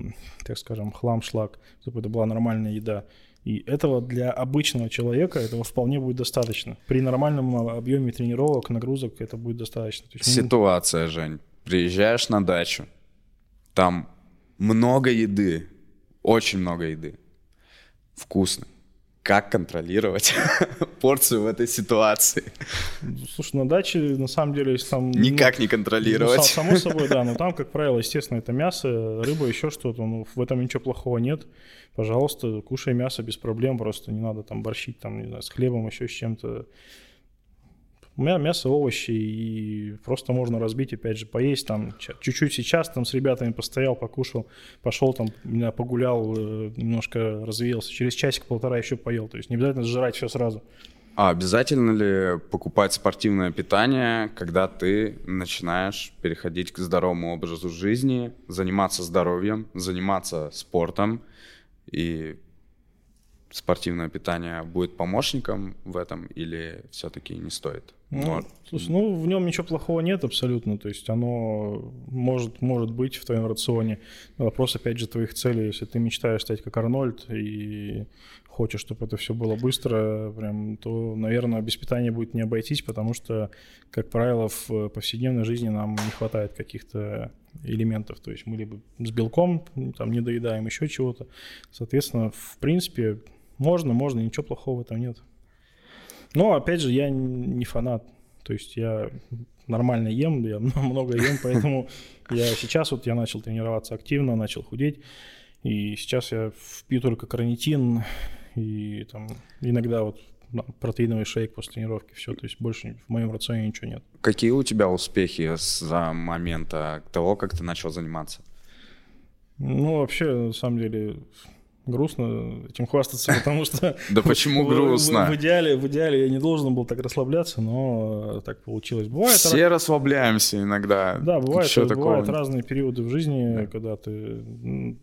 так скажем, хлам-шлак, чтобы это была нормальная еда. И этого для обычного человека этого вполне будет достаточно. При нормальном объеме тренировок, нагрузок это будет достаточно. есть, Ситуация, Жень. Приезжаешь на дачу, там много еды, очень много еды, вкусно как контролировать [LAUGHS] порцию в этой ситуации? Слушай, на даче, на самом деле, если там... Никак ну, не контролировать. Ну, само [LAUGHS] собой, да, но там, как правило, естественно, это мясо, рыба, еще что-то, ну, в этом ничего плохого нет. Пожалуйста, кушай мясо без проблем, просто не надо там борщить, там, не знаю, с хлебом, еще с чем-то мясо, овощи, и просто можно разбить, опять же, поесть там чуть-чуть сейчас, там с ребятами постоял, покушал, пошел там, погулял, э, немножко развеялся, через часик-полтора еще поел, то есть не обязательно сжирать все сразу. А обязательно ли покупать спортивное питание, когда ты начинаешь переходить к здоровому образу жизни, заниматься здоровьем, заниматься спортом и спортивное питание будет помощником в этом или все-таки не стоит? Ну, Но... слушай, ну в нем ничего плохого нет абсолютно, то есть оно может, может быть в твоем рационе. Вопрос, опять же, твоих целей. Если ты мечтаешь стать как Арнольд и хочешь, чтобы это все было быстро, прям, то, наверное, без питания будет не обойтись, потому что, как правило, в повседневной жизни нам не хватает каких-то элементов. То есть мы либо с белком там не доедаем еще чего-то. Соответственно, в принципе, можно, можно, ничего плохого в этом нет. Но, опять же, я не фанат. То есть я нормально ем, я [LAUGHS] много ем, поэтому [LAUGHS] я сейчас вот я начал тренироваться активно, начал худеть. И сейчас я впью только карнитин и там иногда вот протеиновый шейк после тренировки, все, то есть больше в моем рационе ничего нет. Какие у тебя успехи с момента того, как ты начал заниматься? Ну, вообще, на самом деле, грустно этим хвастаться, потому что... [LAUGHS] Да почему грустно? В идеале, в идеале я не должен был так расслабляться, но так получилось. Бывает... Все расслабляемся иногда. Да, бывает, бывают разные периоды в жизни, когда ты...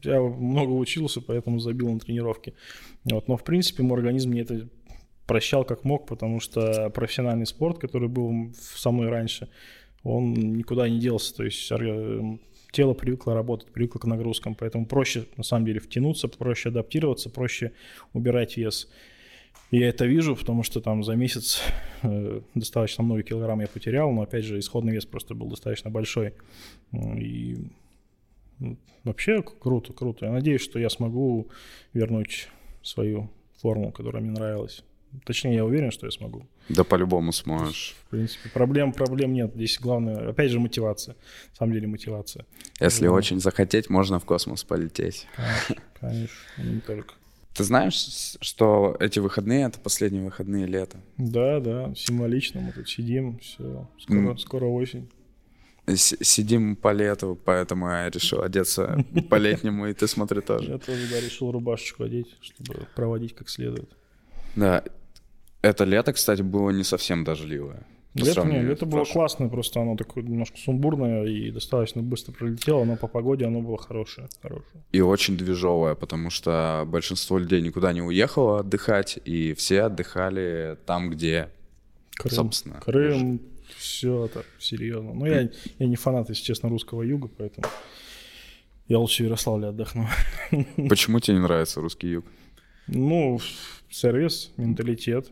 Я много учился, поэтому забил на тренировки. Вот. Но, в принципе, мой организм мне это прощал как мог, потому что профессиональный спорт, который был со мной раньше, он никуда не делся. То есть тело привыкло работать, привыкло к нагрузкам, поэтому проще на самом деле втянуться, проще адаптироваться, проще убирать вес. Я это вижу, потому что там за месяц э, достаточно много килограмм я потерял, но опять же исходный вес просто был достаточно большой. И ну, вообще круто, круто. Я надеюсь, что я смогу вернуть свою форму, которая мне нравилась. Точнее, я уверен, что я смогу. Да по-любому сможешь. В принципе, проблем, проблем нет. Здесь главное, опять же, мотивация. На самом деле мотивация. Если Но... очень захотеть, можно в космос полететь. Конечно, конечно, не только. Ты знаешь, что эти выходные это последние выходные лета? Да, да, символично мы тут сидим, все, скоро, mm. скоро осень. сидим по лету, поэтому я решил одеться [LAUGHS] по-летнему, и ты смотри тоже. Я тоже, да, решил рубашечку одеть, чтобы проводить как следует. Да, это лето, кстати, было не совсем дождливое. Лето, нет, лето было классное, просто оно такое немножко сумбурное и достаточно быстро пролетело, но по погоде оно было хорошее, хорошее. И очень движовое, потому что большинство людей никуда не уехало отдыхать, и все отдыхали там, где, Крым, собственно. Крым, все это серьезно. Но я, я не фанат, если честно, русского юга, поэтому я лучше в Ярославле отдохну. Почему тебе не нравится русский юг? Ну, сервис, менталитет,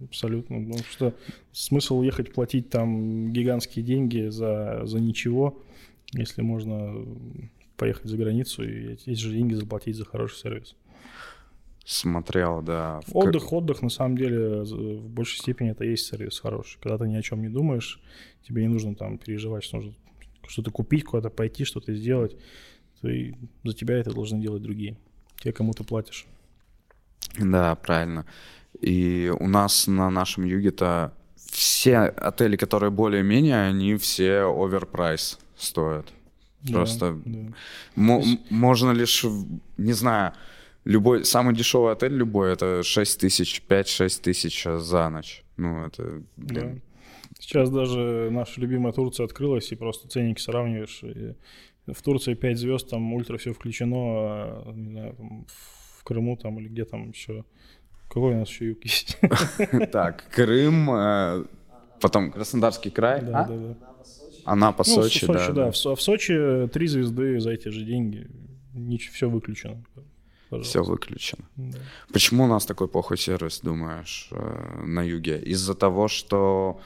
абсолютно. Потому что смысл ехать платить там гигантские деньги за, за ничего, если можно поехать за границу и эти же деньги заплатить за хороший сервис. Смотрел, да. В отдых, отдых, на самом деле, в большей степени это и есть сервис хороший. Когда ты ни о чем не думаешь, тебе не нужно там переживать, что нужно что-то купить, куда-то пойти, что-то сделать. Ты, за тебя это должны делать другие. Те, кому ты платишь. Да, правильно. И у нас на нашем юге-то все отели, которые более-менее, они все оверпрайс стоят. Просто да, да. можно лишь, не знаю, любой, самый дешевый отель любой, это 6 тысяч, 5-6 тысяч за ночь. Ну, это... Да. Сейчас даже наша любимая Турция открылась, и просто ценники сравниваешь. И в Турции 5 звезд, там ультра все включено, а, не знаю, там, в Крыму там или где там еще. Какой у нас еще юг есть? [LAUGHS] Так, Крым, э, потом Краснодарский край. Да, а? да, да. Анапа, ну, Сочи, Сочи, да. да. В, в Сочи три звезды за эти же деньги. Ничего, все выключено. Пожалуйста. Все выключено. Да. Почему у нас такой плохой сервис, думаешь, э, на юге? Из-за того, что...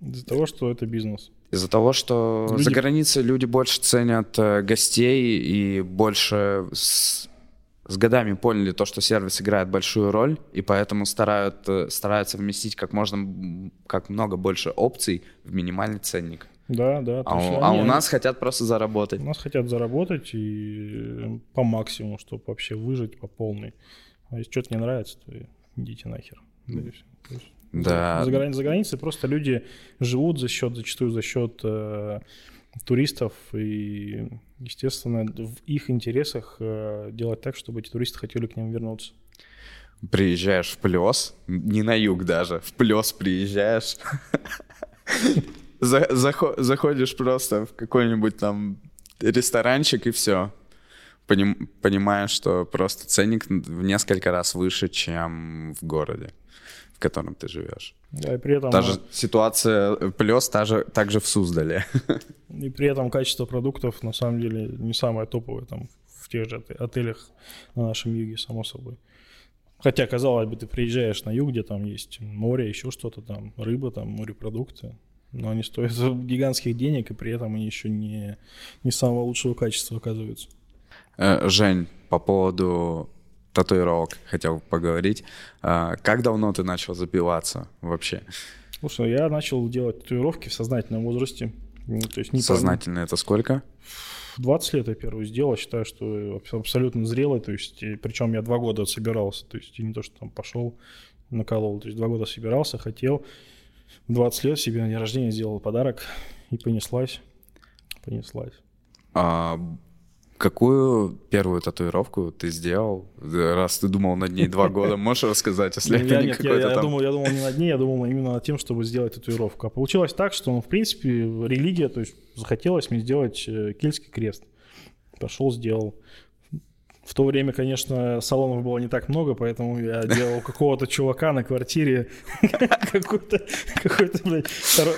Из-за того, что это бизнес. Из-за того, что люди... за границей люди больше ценят э, гостей и больше с, годами поняли то, что сервис играет большую роль, и поэтому старают, э, стараются вместить как можно, как много больше опций в минимальный ценник. Да, да. А, у, а у нас хотят просто заработать. У нас хотят заработать и по максимуму, чтобы вообще выжить по полной. А если что-то не нравится, то идите нахер. Да. За, за, за границей просто люди живут за счет, зачастую за счет э, туристов, и, естественно, в их интересах э, делать так, чтобы эти туристы хотели к ним вернуться. Приезжаешь в плес, не на юг даже, в плес приезжаешь, за, захо, заходишь просто в какой-нибудь там ресторанчик и все. Поним, понимаешь, что просто ценник в несколько раз выше, чем в городе, в котором ты живешь. Да, и при этом... Та же ситуация плюс та же, также в Суздале. [LAUGHS] И при этом качество продуктов на самом деле не самое топовое там в тех же отелях на нашем юге, само собой. Хотя, казалось бы, ты приезжаешь на юг, где там есть море, еще что-то там, рыба, там, морепродукты но они стоят [LAUGHS] гигантских денег, и при этом они еще не, не самого лучшего качества оказываются. Э, Жень, по поводу татуировок хотел поговорить. Э, как давно ты начал забиваться вообще? Слушай, я начал делать татуировки в сознательном возрасте. Ну, то есть не Сознательно это сколько? 20 лет я первую сделал, считаю, что абсолютно зрелый, то есть, причем я два года собирался, то есть не то, что там пошел, наколол, то есть два года собирался, хотел, 20 лет себе на день рождения сделал подарок и понеслась. Понеслась. А какую первую татуировку ты сделал, раз ты думал над ней два года? [LAUGHS] Можешь рассказать, если это я, не я, там... думал, я думал не над ней, я думал именно над тем, чтобы сделать татуировку. А получилось так, что, ну, в принципе, религия, то есть захотелось мне сделать э, кельтский крест. Пошел, сделал. В то время, конечно, салонов было не так много, поэтому я делал какого-то чувака на квартире [LAUGHS] какой-то, блядь,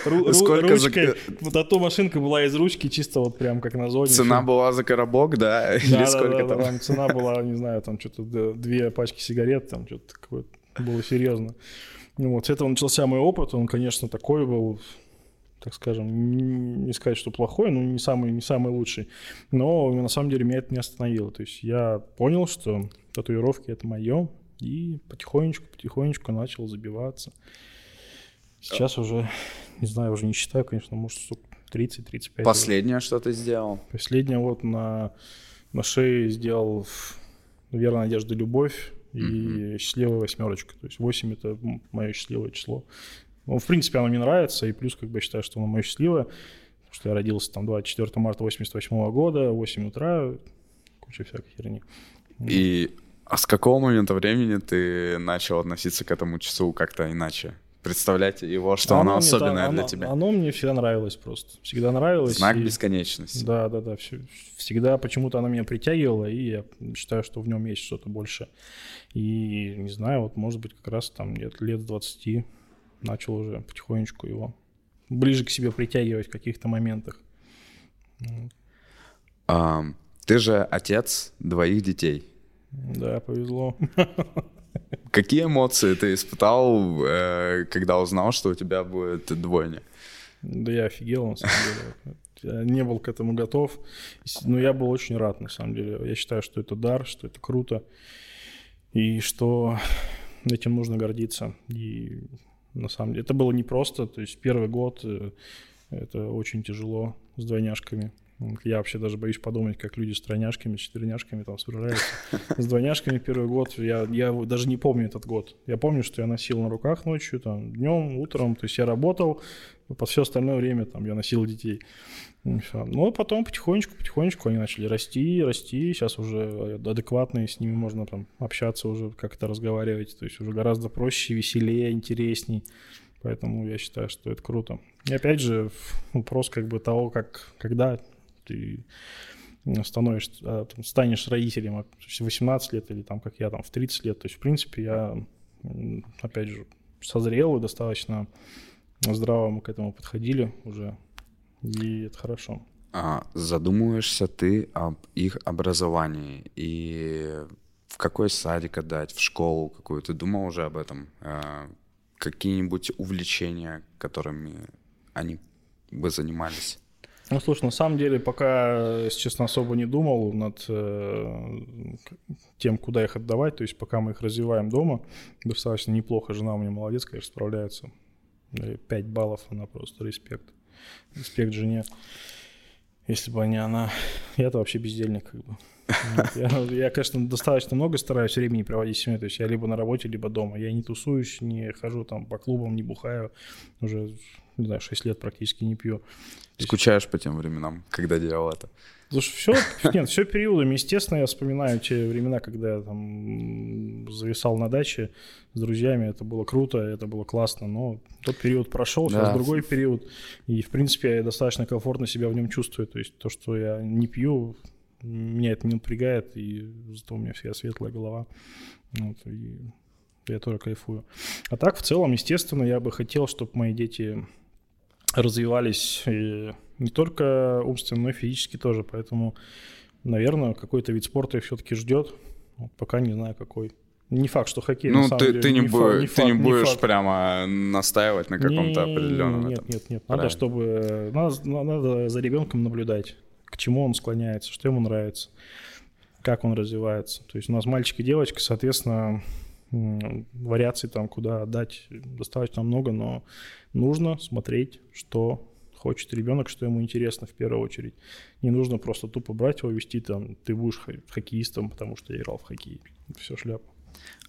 ручкой. Вот а то машинка была из ручки, чисто вот прям как на зоне. Цена была за коробок, да? [LAUGHS] Или сколько там? Цена была, не знаю, там что-то две пачки сигарет, там что-то какое-то было серьезно. Вот, с этого начался мой опыт, он, конечно, такой был, так скажем, не сказать, что плохой, но не самый, не самый лучший. Но на самом деле меня это не остановило. То есть я понял, что татуировки это мое, и потихонечку, потихонечку начал забиваться. Сейчас уже, не знаю, уже не считаю, конечно, может, 30-35. Последнее, уже. что ты сделал? Последнее вот на, на шее сделал «Вера, надежда, любовь» и mm-hmm. «Счастливая восьмерочка». То есть 8 — это мое счастливое число. Ну, в принципе, оно мне нравится, и плюс, как бы, я считаю, что оно мое счастливое, потому что я родился там 24 марта 88 года, 8 утра, куча всякой херни. И а с какого момента времени ты начал относиться к этому часу как-то иначе? Представлять его, что оно, оно особенное оно, для тебя? Оно мне всегда нравилось просто. Всегда нравилось. Знак и... бесконечности. Да, да, да. Все, всегда почему-то оно меня притягивало, и я считаю, что в нем есть что-то больше. И не знаю, вот может быть как раз там лет, лет 20 начал уже потихонечку его ближе к себе притягивать в каких-то моментах. А, ты же отец двоих детей. Да, повезло. Какие эмоции ты испытал, э, когда узнал, что у тебя будет двойня? Да я офигел, на самом деле. Я не был к этому готов. Но я был очень рад, на самом деле. Я считаю, что это дар, что это круто. И что этим нужно гордиться. И на самом деле это было непросто. То есть первый год э, это очень тяжело с двойняшками. Я вообще даже боюсь подумать, как люди с тройняшками, четверняшками там справляются. С двойняшками первый год, я, я даже не помню этот год. Я помню, что я носил на руках ночью, там, днем, утром, то есть я работал, по все остальное время там я носил детей. Ну, потом потихонечку, потихонечку они начали расти, расти. Сейчас уже адекватные, с ними можно там общаться уже, как-то разговаривать. То есть уже гораздо проще, веселее, интересней. Поэтому я считаю, что это круто. И опять же, вопрос как бы того, как, когда ты становишься, а, там, станешь родителем в 18 лет или там, как я, там, в 30 лет. То есть, в принципе, я, опять же, созрел и достаточно здраво мы к этому подходили уже, и это хорошо. А задумываешься ты об их образовании и в какой садик отдать, в школу какую? Ты думал уже об этом? А, какие-нибудь увлечения, которыми они бы занимались? Ну, слушай, на самом деле, пока, если честно, особо не думал над э, тем, куда их отдавать. То есть, пока мы их развиваем дома, достаточно неплохо. Жена у меня молодец, конечно, справляется. 5 баллов, она просто респект. Респект жене. Если бы не она, я-то вообще бездельник как бы. [LAUGHS] Я, я, конечно, достаточно много стараюсь времени проводить с семьей. То есть я либо на работе, либо дома. Я не тусуюсь, не хожу там по клубам, не бухаю. Уже, не знаю, 6 лет практически не пью. Скучаешь по тем временам, когда делал это? Слушай, все, [LAUGHS] нет, все периодами. Естественно, я вспоминаю те времена, когда я там зависал на даче с друзьями. Это было круто, это было классно. Но тот период прошел, сейчас да. другой период. И, в принципе, я достаточно комфортно себя в нем чувствую. То есть то, что я не пью, меня это не напрягает, и зато у меня вся светлая голова. Вот, и я тоже кайфую. А так, в целом, естественно, я бы хотел, чтобы мои дети развивались и не только умственно, но и физически тоже. Поэтому, наверное, какой-то вид спорта их все-таки ждет. Вот пока не знаю, какой. Не факт, что хоккей. Ну, ты, деле, ты не, не, не, ты факт, не будешь факт. прямо настаивать на каком-то не, определенном Нет, этом. нет, нет. Надо, чтобы. Надо, надо за ребенком наблюдать, к чему он склоняется, что ему нравится, как он развивается. То есть у нас мальчик и девочка, соответственно, вариаций там, куда отдать достаточно много, но нужно смотреть, что хочет ребенок, что ему интересно в первую очередь. Не нужно просто тупо брать его, вести там, ты будешь хоккеистом, потому что я играл в хоккей. Все шляпа.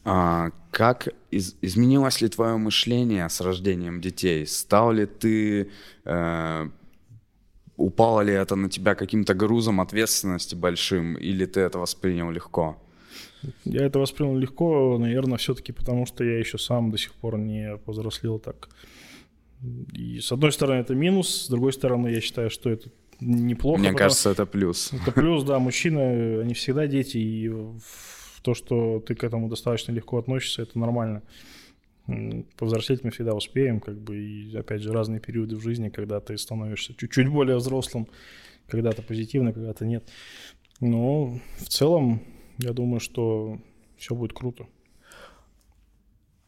А, как из, изменилось ли твое мышление с рождением детей? Стал ли ты, э, упало ли это на тебя каким-то грузом ответственности большим, или ты это воспринял легко? Я это воспринял легко, наверное, все-таки потому, что я еще сам до сих пор не повзрослел так. И с одной стороны это минус, с другой стороны я считаю, что это неплохо. Мне кажется, это плюс. Это плюс, да, мужчины, они всегда дети, и то, что ты к этому достаточно легко относишься, это нормально. Повзрослеть мы всегда успеем, как бы, и опять же разные периоды в жизни, когда ты становишься чуть-чуть более взрослым, когда-то позитивно, когда-то нет. Но в целом я думаю, что все будет круто.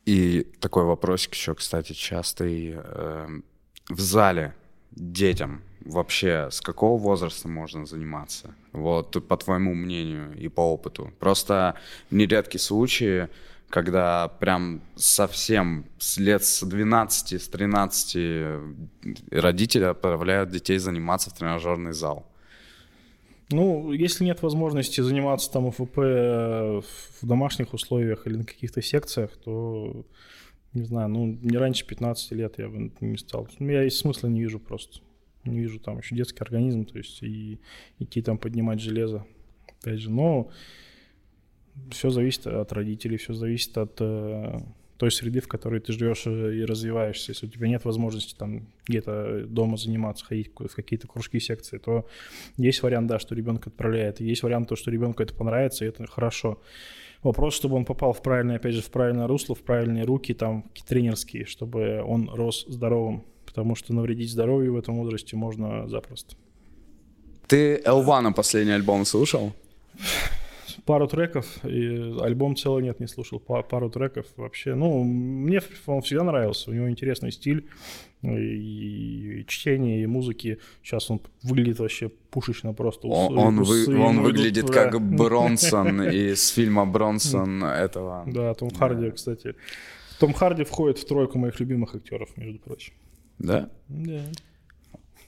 И такой вопросик еще, кстати, частый. Э, в зале детям вообще с какого возраста можно заниматься? Вот по твоему мнению и по опыту. Просто нередки случаи, когда прям совсем с лет с 12, с 13 родители отправляют детей заниматься в тренажерный зал. Ну, если нет возможности заниматься там УФП э, в домашних условиях или на каких-то секциях, то, не знаю, ну, не раньше 15 лет я бы не стал. Ну, я и смысла не вижу просто. Не вижу там еще детский организм, то есть и идти там поднимать железо. Опять же, но все зависит от родителей, все зависит от э, той среды, в которой ты живешь э, и развиваешься. Если у тебя нет возможности там где-то дома заниматься, ходить в какие-то кружки, секции, то есть вариант, да, что ребенок отправляет. Есть вариант то, что ребенку это понравится, и это хорошо. Вопрос, чтобы он попал в правильное, опять же, в правильное русло, в правильные руки, там, тренерские, чтобы он рос здоровым. Потому что навредить здоровью в этом возрасте можно запросто. Ты Элвана последний альбом слушал? Пару треков, и альбом целый нет, не слушал, пару треков вообще. Ну, мне он всегда нравился, у него интересный стиль и чтение, и музыки. Сейчас он выглядит вообще пушечно просто. Он, он, вы, он выглядит туда. как [LAUGHS] Бронсон из фильма Бронсон этого. Да, Том Харди, кстати. Том Харди входит в тройку моих любимых актеров, между прочим. Да? Да.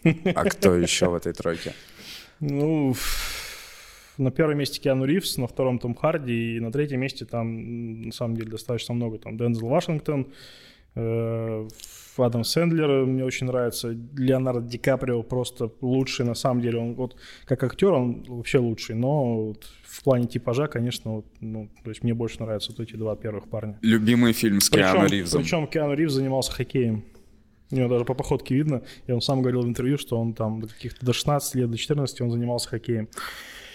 А кто еще в этой тройке? Ну, на первом месте Киану Ривз, на втором Том Харди, и на третьем месте там, на самом деле, достаточно много. Там Дензел Вашингтон, э, Адам Сэндлер мне очень нравится, Леонардо Ди Каприо просто лучший, на самом деле, он вот как актер он вообще лучший, но вот в плане типажа, конечно, вот, ну, то есть мне больше нравятся вот эти два первых парня. Любимый фильм с причем, Киану Ривзом. Причем Киану Ривз занимался хоккеем. У него даже по походке видно, и он сам говорил в интервью, что он там до каких-то до 16 лет, до 14 он занимался хоккеем.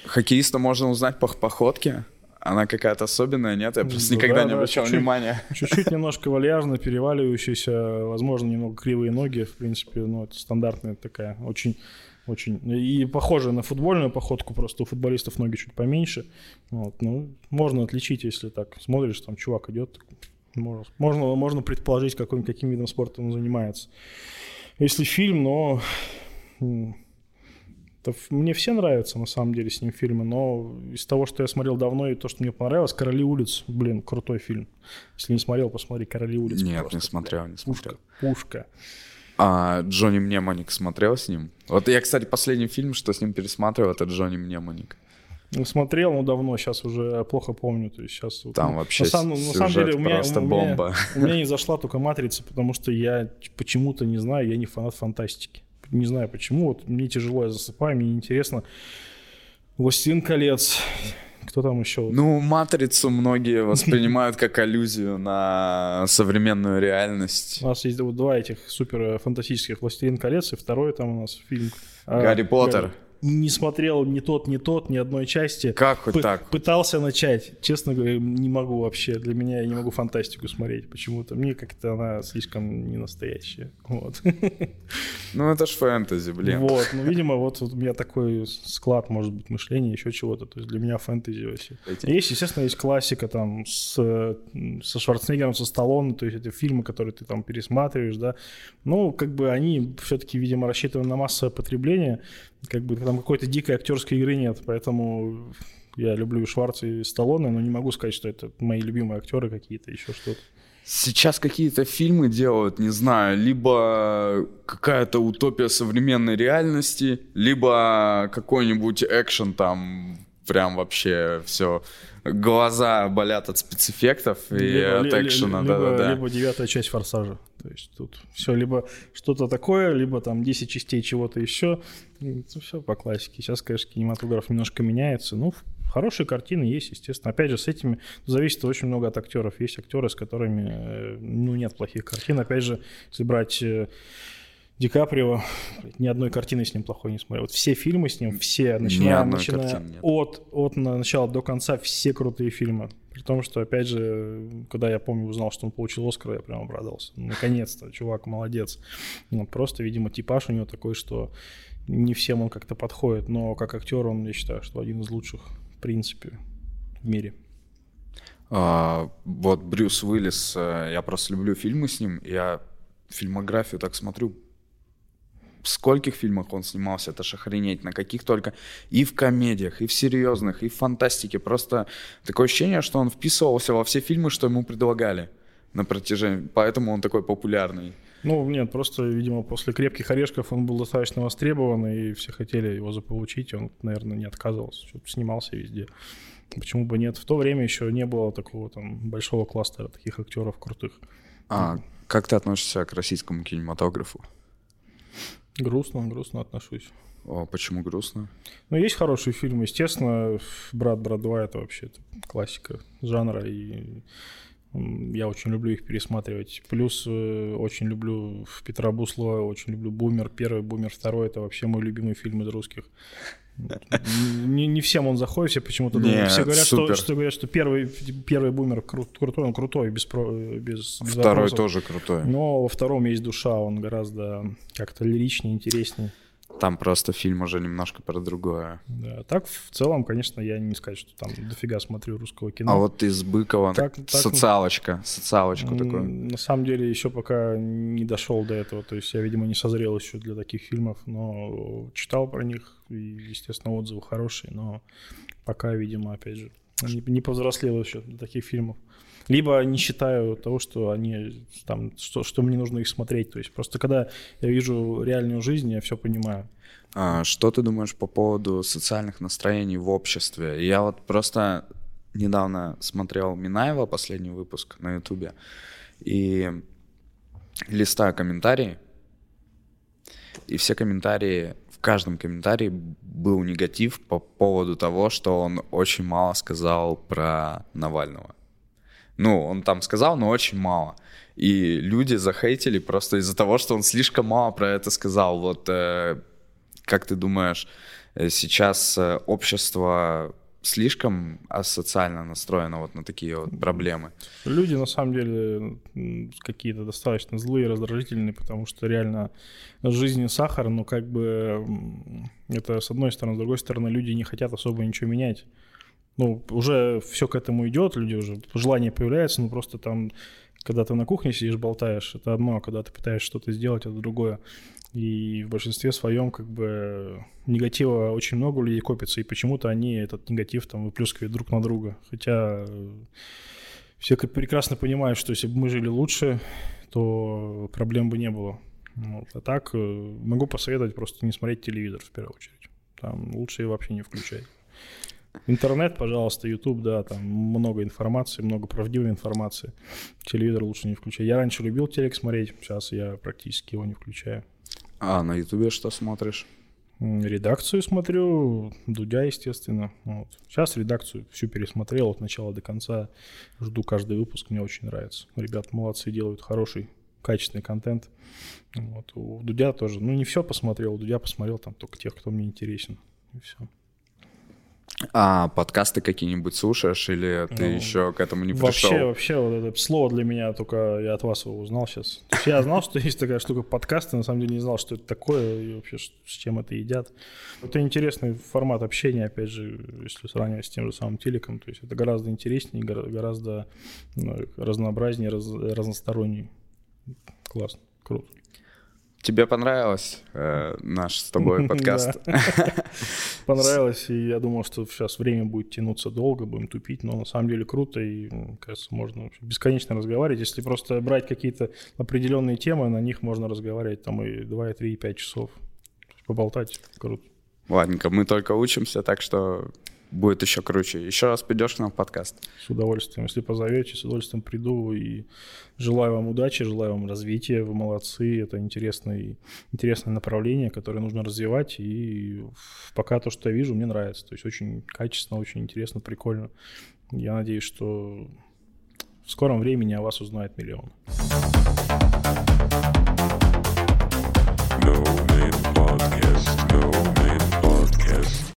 Хоккеиста можно узнать по походке? Она какая-то особенная, нет? Я просто никогда да, не обращал чуть-чуть, внимания. Чуть-чуть немножко вальяжно, переваливающийся, возможно, немного кривые ноги. В принципе, ну, это стандартная такая, очень очень. И похоже на футбольную походку, просто у футболистов ноги чуть поменьше. Вот, ну, можно отличить, если так смотришь, там чувак идет, можно, можно, можно предположить, каким, каким видом спорта он занимается. Если фильм, но то мне все нравятся, на самом деле, с ним фильмы, но из того, что я смотрел давно и то, что мне понравилось, «Короли улиц», блин, крутой фильм. Если не смотрел, посмотри «Короли улиц». Нет, просто, не смотрел, не смотрел. Пушка. пушка. А Джонни Мнемоник смотрел с ним? Вот я, кстати, последний фильм, что с ним пересматривал, это Джонни Мнемоник. Ну, смотрел, но давно, сейчас уже плохо помню. То есть сейчас, Там ну, вообще на, самом, на самом деле у меня, просто у меня, бомба. У меня не зашла только «Матрица», потому что я почему-то не знаю, я не фанат фантастики. Не знаю почему, вот мне тяжело, я засыпаю, мне интересно. «Властелин колец», кто там еще? Ну, «Матрицу» многие [LAUGHS] воспринимают как аллюзию на современную реальность. У нас есть вот два этих супер фантастических «Властелин колец», и второй там у нас фильм... «Гарри Поттер». Гарри не смотрел ни тот, ни тот, ни одной части. Как хоть П- так? Пытался начать. Честно говоря, не могу вообще. Для меня я не могу фантастику смотреть почему-то. Мне как-то она слишком не настоящая. Вот. [LAUGHS] Ну, это ж фэнтези, блин. Вот, ну, видимо, вот, вот у меня такой склад, может быть, мышления, еще чего-то. То есть для меня фэнтези вообще. Эти... Есть, естественно, есть классика там с, со Шварценеггером, со Сталлоне, то есть это фильмы, которые ты там пересматриваешь, да. Ну, как бы они все-таки, видимо, рассчитаны на массовое потребление как бы там какой-то дикой актерской игры нет, поэтому я люблю Шварца и Сталлоне, но не могу сказать, что это мои любимые актеры какие-то, еще что-то. Сейчас какие-то фильмы делают, не знаю, либо какая-то утопия современной реальности, либо какой-нибудь экшен там прям вообще все глаза болят от спецэффектов и либо, от экшена. Либо, да, да, да. либо девятая часть «Форсажа». То есть тут все либо что-то такое, либо там 10 частей чего-то еще. Ну, все по классике. Сейчас, конечно, кинематограф немножко меняется. Ну, хорошие картины есть, естественно. Опять же, с этими зависит очень много от актеров. Есть актеры, с которыми э, ну, нет плохих картин. Опять же, если брать э, Ди Каприо, ни одной картины с ним плохой не смотрел. Вот все фильмы с ним, все, начиная, начиная от, от начала до конца, все крутые фильмы. При том, что, опять же, когда я помню, узнал, что он получил Оскар, я прям обрадовался. Наконец-то, чувак, молодец. Ну, просто, видимо, типаж у него такой, что не всем он как-то подходит, но как актер он, я считаю, что один из лучших, в принципе, в мире. А, вот Брюс Уиллис, э, я просто люблю фильмы с ним, я фильмографию так смотрю, в скольких фильмах он снимался, это ж охренеть, на каких только, и в комедиях, и в серьезных, и в фантастике, просто такое ощущение, что он вписывался во все фильмы, что ему предлагали на протяжении, поэтому он такой популярный. Ну, нет, просто, видимо, после «Крепких орешков» он был достаточно востребован, и все хотели его заполучить, и он, наверное, не отказывался, снимался везде. Почему бы нет? В то время еще не было такого там большого кластера таких актеров крутых. А как ты относишься к российскому кинематографу? Грустно, грустно отношусь. А почему грустно? Ну, есть хорошие фильмы. Естественно, «Брат, брат 2» — это вообще классика жанра, и я очень люблю их пересматривать. Плюс э, очень люблю Петра Буслова, очень люблю «Бумер». Первый «Бумер», второй — это вообще мой любимый фильм из русских. Не, не всем он заходит, все почему-то думают. Все говорят, что, что говорят, что первый, первый бумер кру, крутой, он крутой, без, без, без Второй вопросов. тоже крутой. Но во втором есть душа, он гораздо как-то лиричнее, интереснее. Там просто фильм уже немножко про другое. Да, так в целом, конечно, я не сказать, что там дофига смотрю русского кино. А вот из Быкова Так- так- социалочка, социалочку такую. На самом деле еще пока не дошел до этого, то есть я, видимо, не созрел еще для таких фильмов, но читал про них, и, естественно, отзывы хорошие, но пока, видимо, опять же, не, не повзрослел еще для таких фильмов. Либо не считаю того, что они там, что, что мне нужно их смотреть. То есть просто когда я вижу реальную жизнь, я все понимаю. А, что ты думаешь по поводу социальных настроений в обществе? Я вот просто недавно смотрел Минаева, последний выпуск на Ютубе, и листаю комментарии, и все комментарии, в каждом комментарии был негатив по поводу того, что он очень мало сказал про Навального. Ну, он там сказал, но очень мало. И люди захейтили просто из-за того, что он слишком мало про это сказал. Вот э, как ты думаешь, э, сейчас э, общество слишком асоциально настроено вот на такие вот проблемы? Люди на самом деле какие-то достаточно злые, раздражительные, потому что реально жизнь сахар, но как бы это с одной стороны, с другой стороны, люди не хотят особо ничего менять. Ну, уже все к этому идет, люди уже, желание появляется, но просто там, когда ты на кухне сидишь, болтаешь, это одно, а когда ты пытаешься что-то сделать, это другое. И в большинстве своем как бы негатива очень много у людей копится, и почему-то они этот негатив там выплескивают друг на друга. Хотя э, все прекрасно понимают, что если бы мы жили лучше, то проблем бы не было. Вот. А так э, могу посоветовать просто не смотреть телевизор в первую очередь. Там лучше и вообще не включать. Интернет, пожалуйста, YouTube, да, там много информации, много правдивой информации. Телевизор лучше не включать. Я раньше любил телек смотреть, сейчас я практически его не включаю. А на Ютубе что смотришь? Редакцию смотрю, Дудя, естественно. Вот. Сейчас редакцию всю пересмотрел от начала до конца. Жду каждый выпуск, мне очень нравится. Ребята молодцы, делают хороший, качественный контент. Вот. У Дудя тоже. Ну, не все посмотрел, у Дудя посмотрел там только тех, кто мне интересен. И все. А подкасты какие-нибудь слушаешь или ты Ну, еще к этому не Вообще, пришел? вообще, вот это слово для меня только я от вас его узнал сейчас. То есть я знал, что есть такая штука подкасты, на самом деле не знал, что это такое и вообще с чем это едят. Это интересный формат общения, опять же, если сравнивать с тем же самым телеком. То есть это гораздо интереснее, гора- гораздо ну, разнообразнее, раз- разносторонний. Классно, круто. Тебе понравилось э, наш с тобой [LAUGHS] подкаст? [LAUGHS] [LAUGHS] Понравилось, и я думал, что сейчас время будет тянуться долго, будем тупить, но на самом деле круто, и, кажется, можно бесконечно разговаривать. Если просто брать какие-то определенные темы, на них можно разговаривать там и 2, и 3, и 5 часов. Поболтать круто. Ладненько, мы только учимся, так что будет еще круче. Еще раз придешь к нам в подкаст. С удовольствием. Если позовете, с удовольствием приду. И желаю вам удачи, желаю вам развития. Вы молодцы. Это интересный, интересное направление, которое нужно развивать. И пока то, что я вижу, мне нравится. То есть очень качественно, очень интересно, прикольно. Я надеюсь, что в скором времени о вас узнает миллион.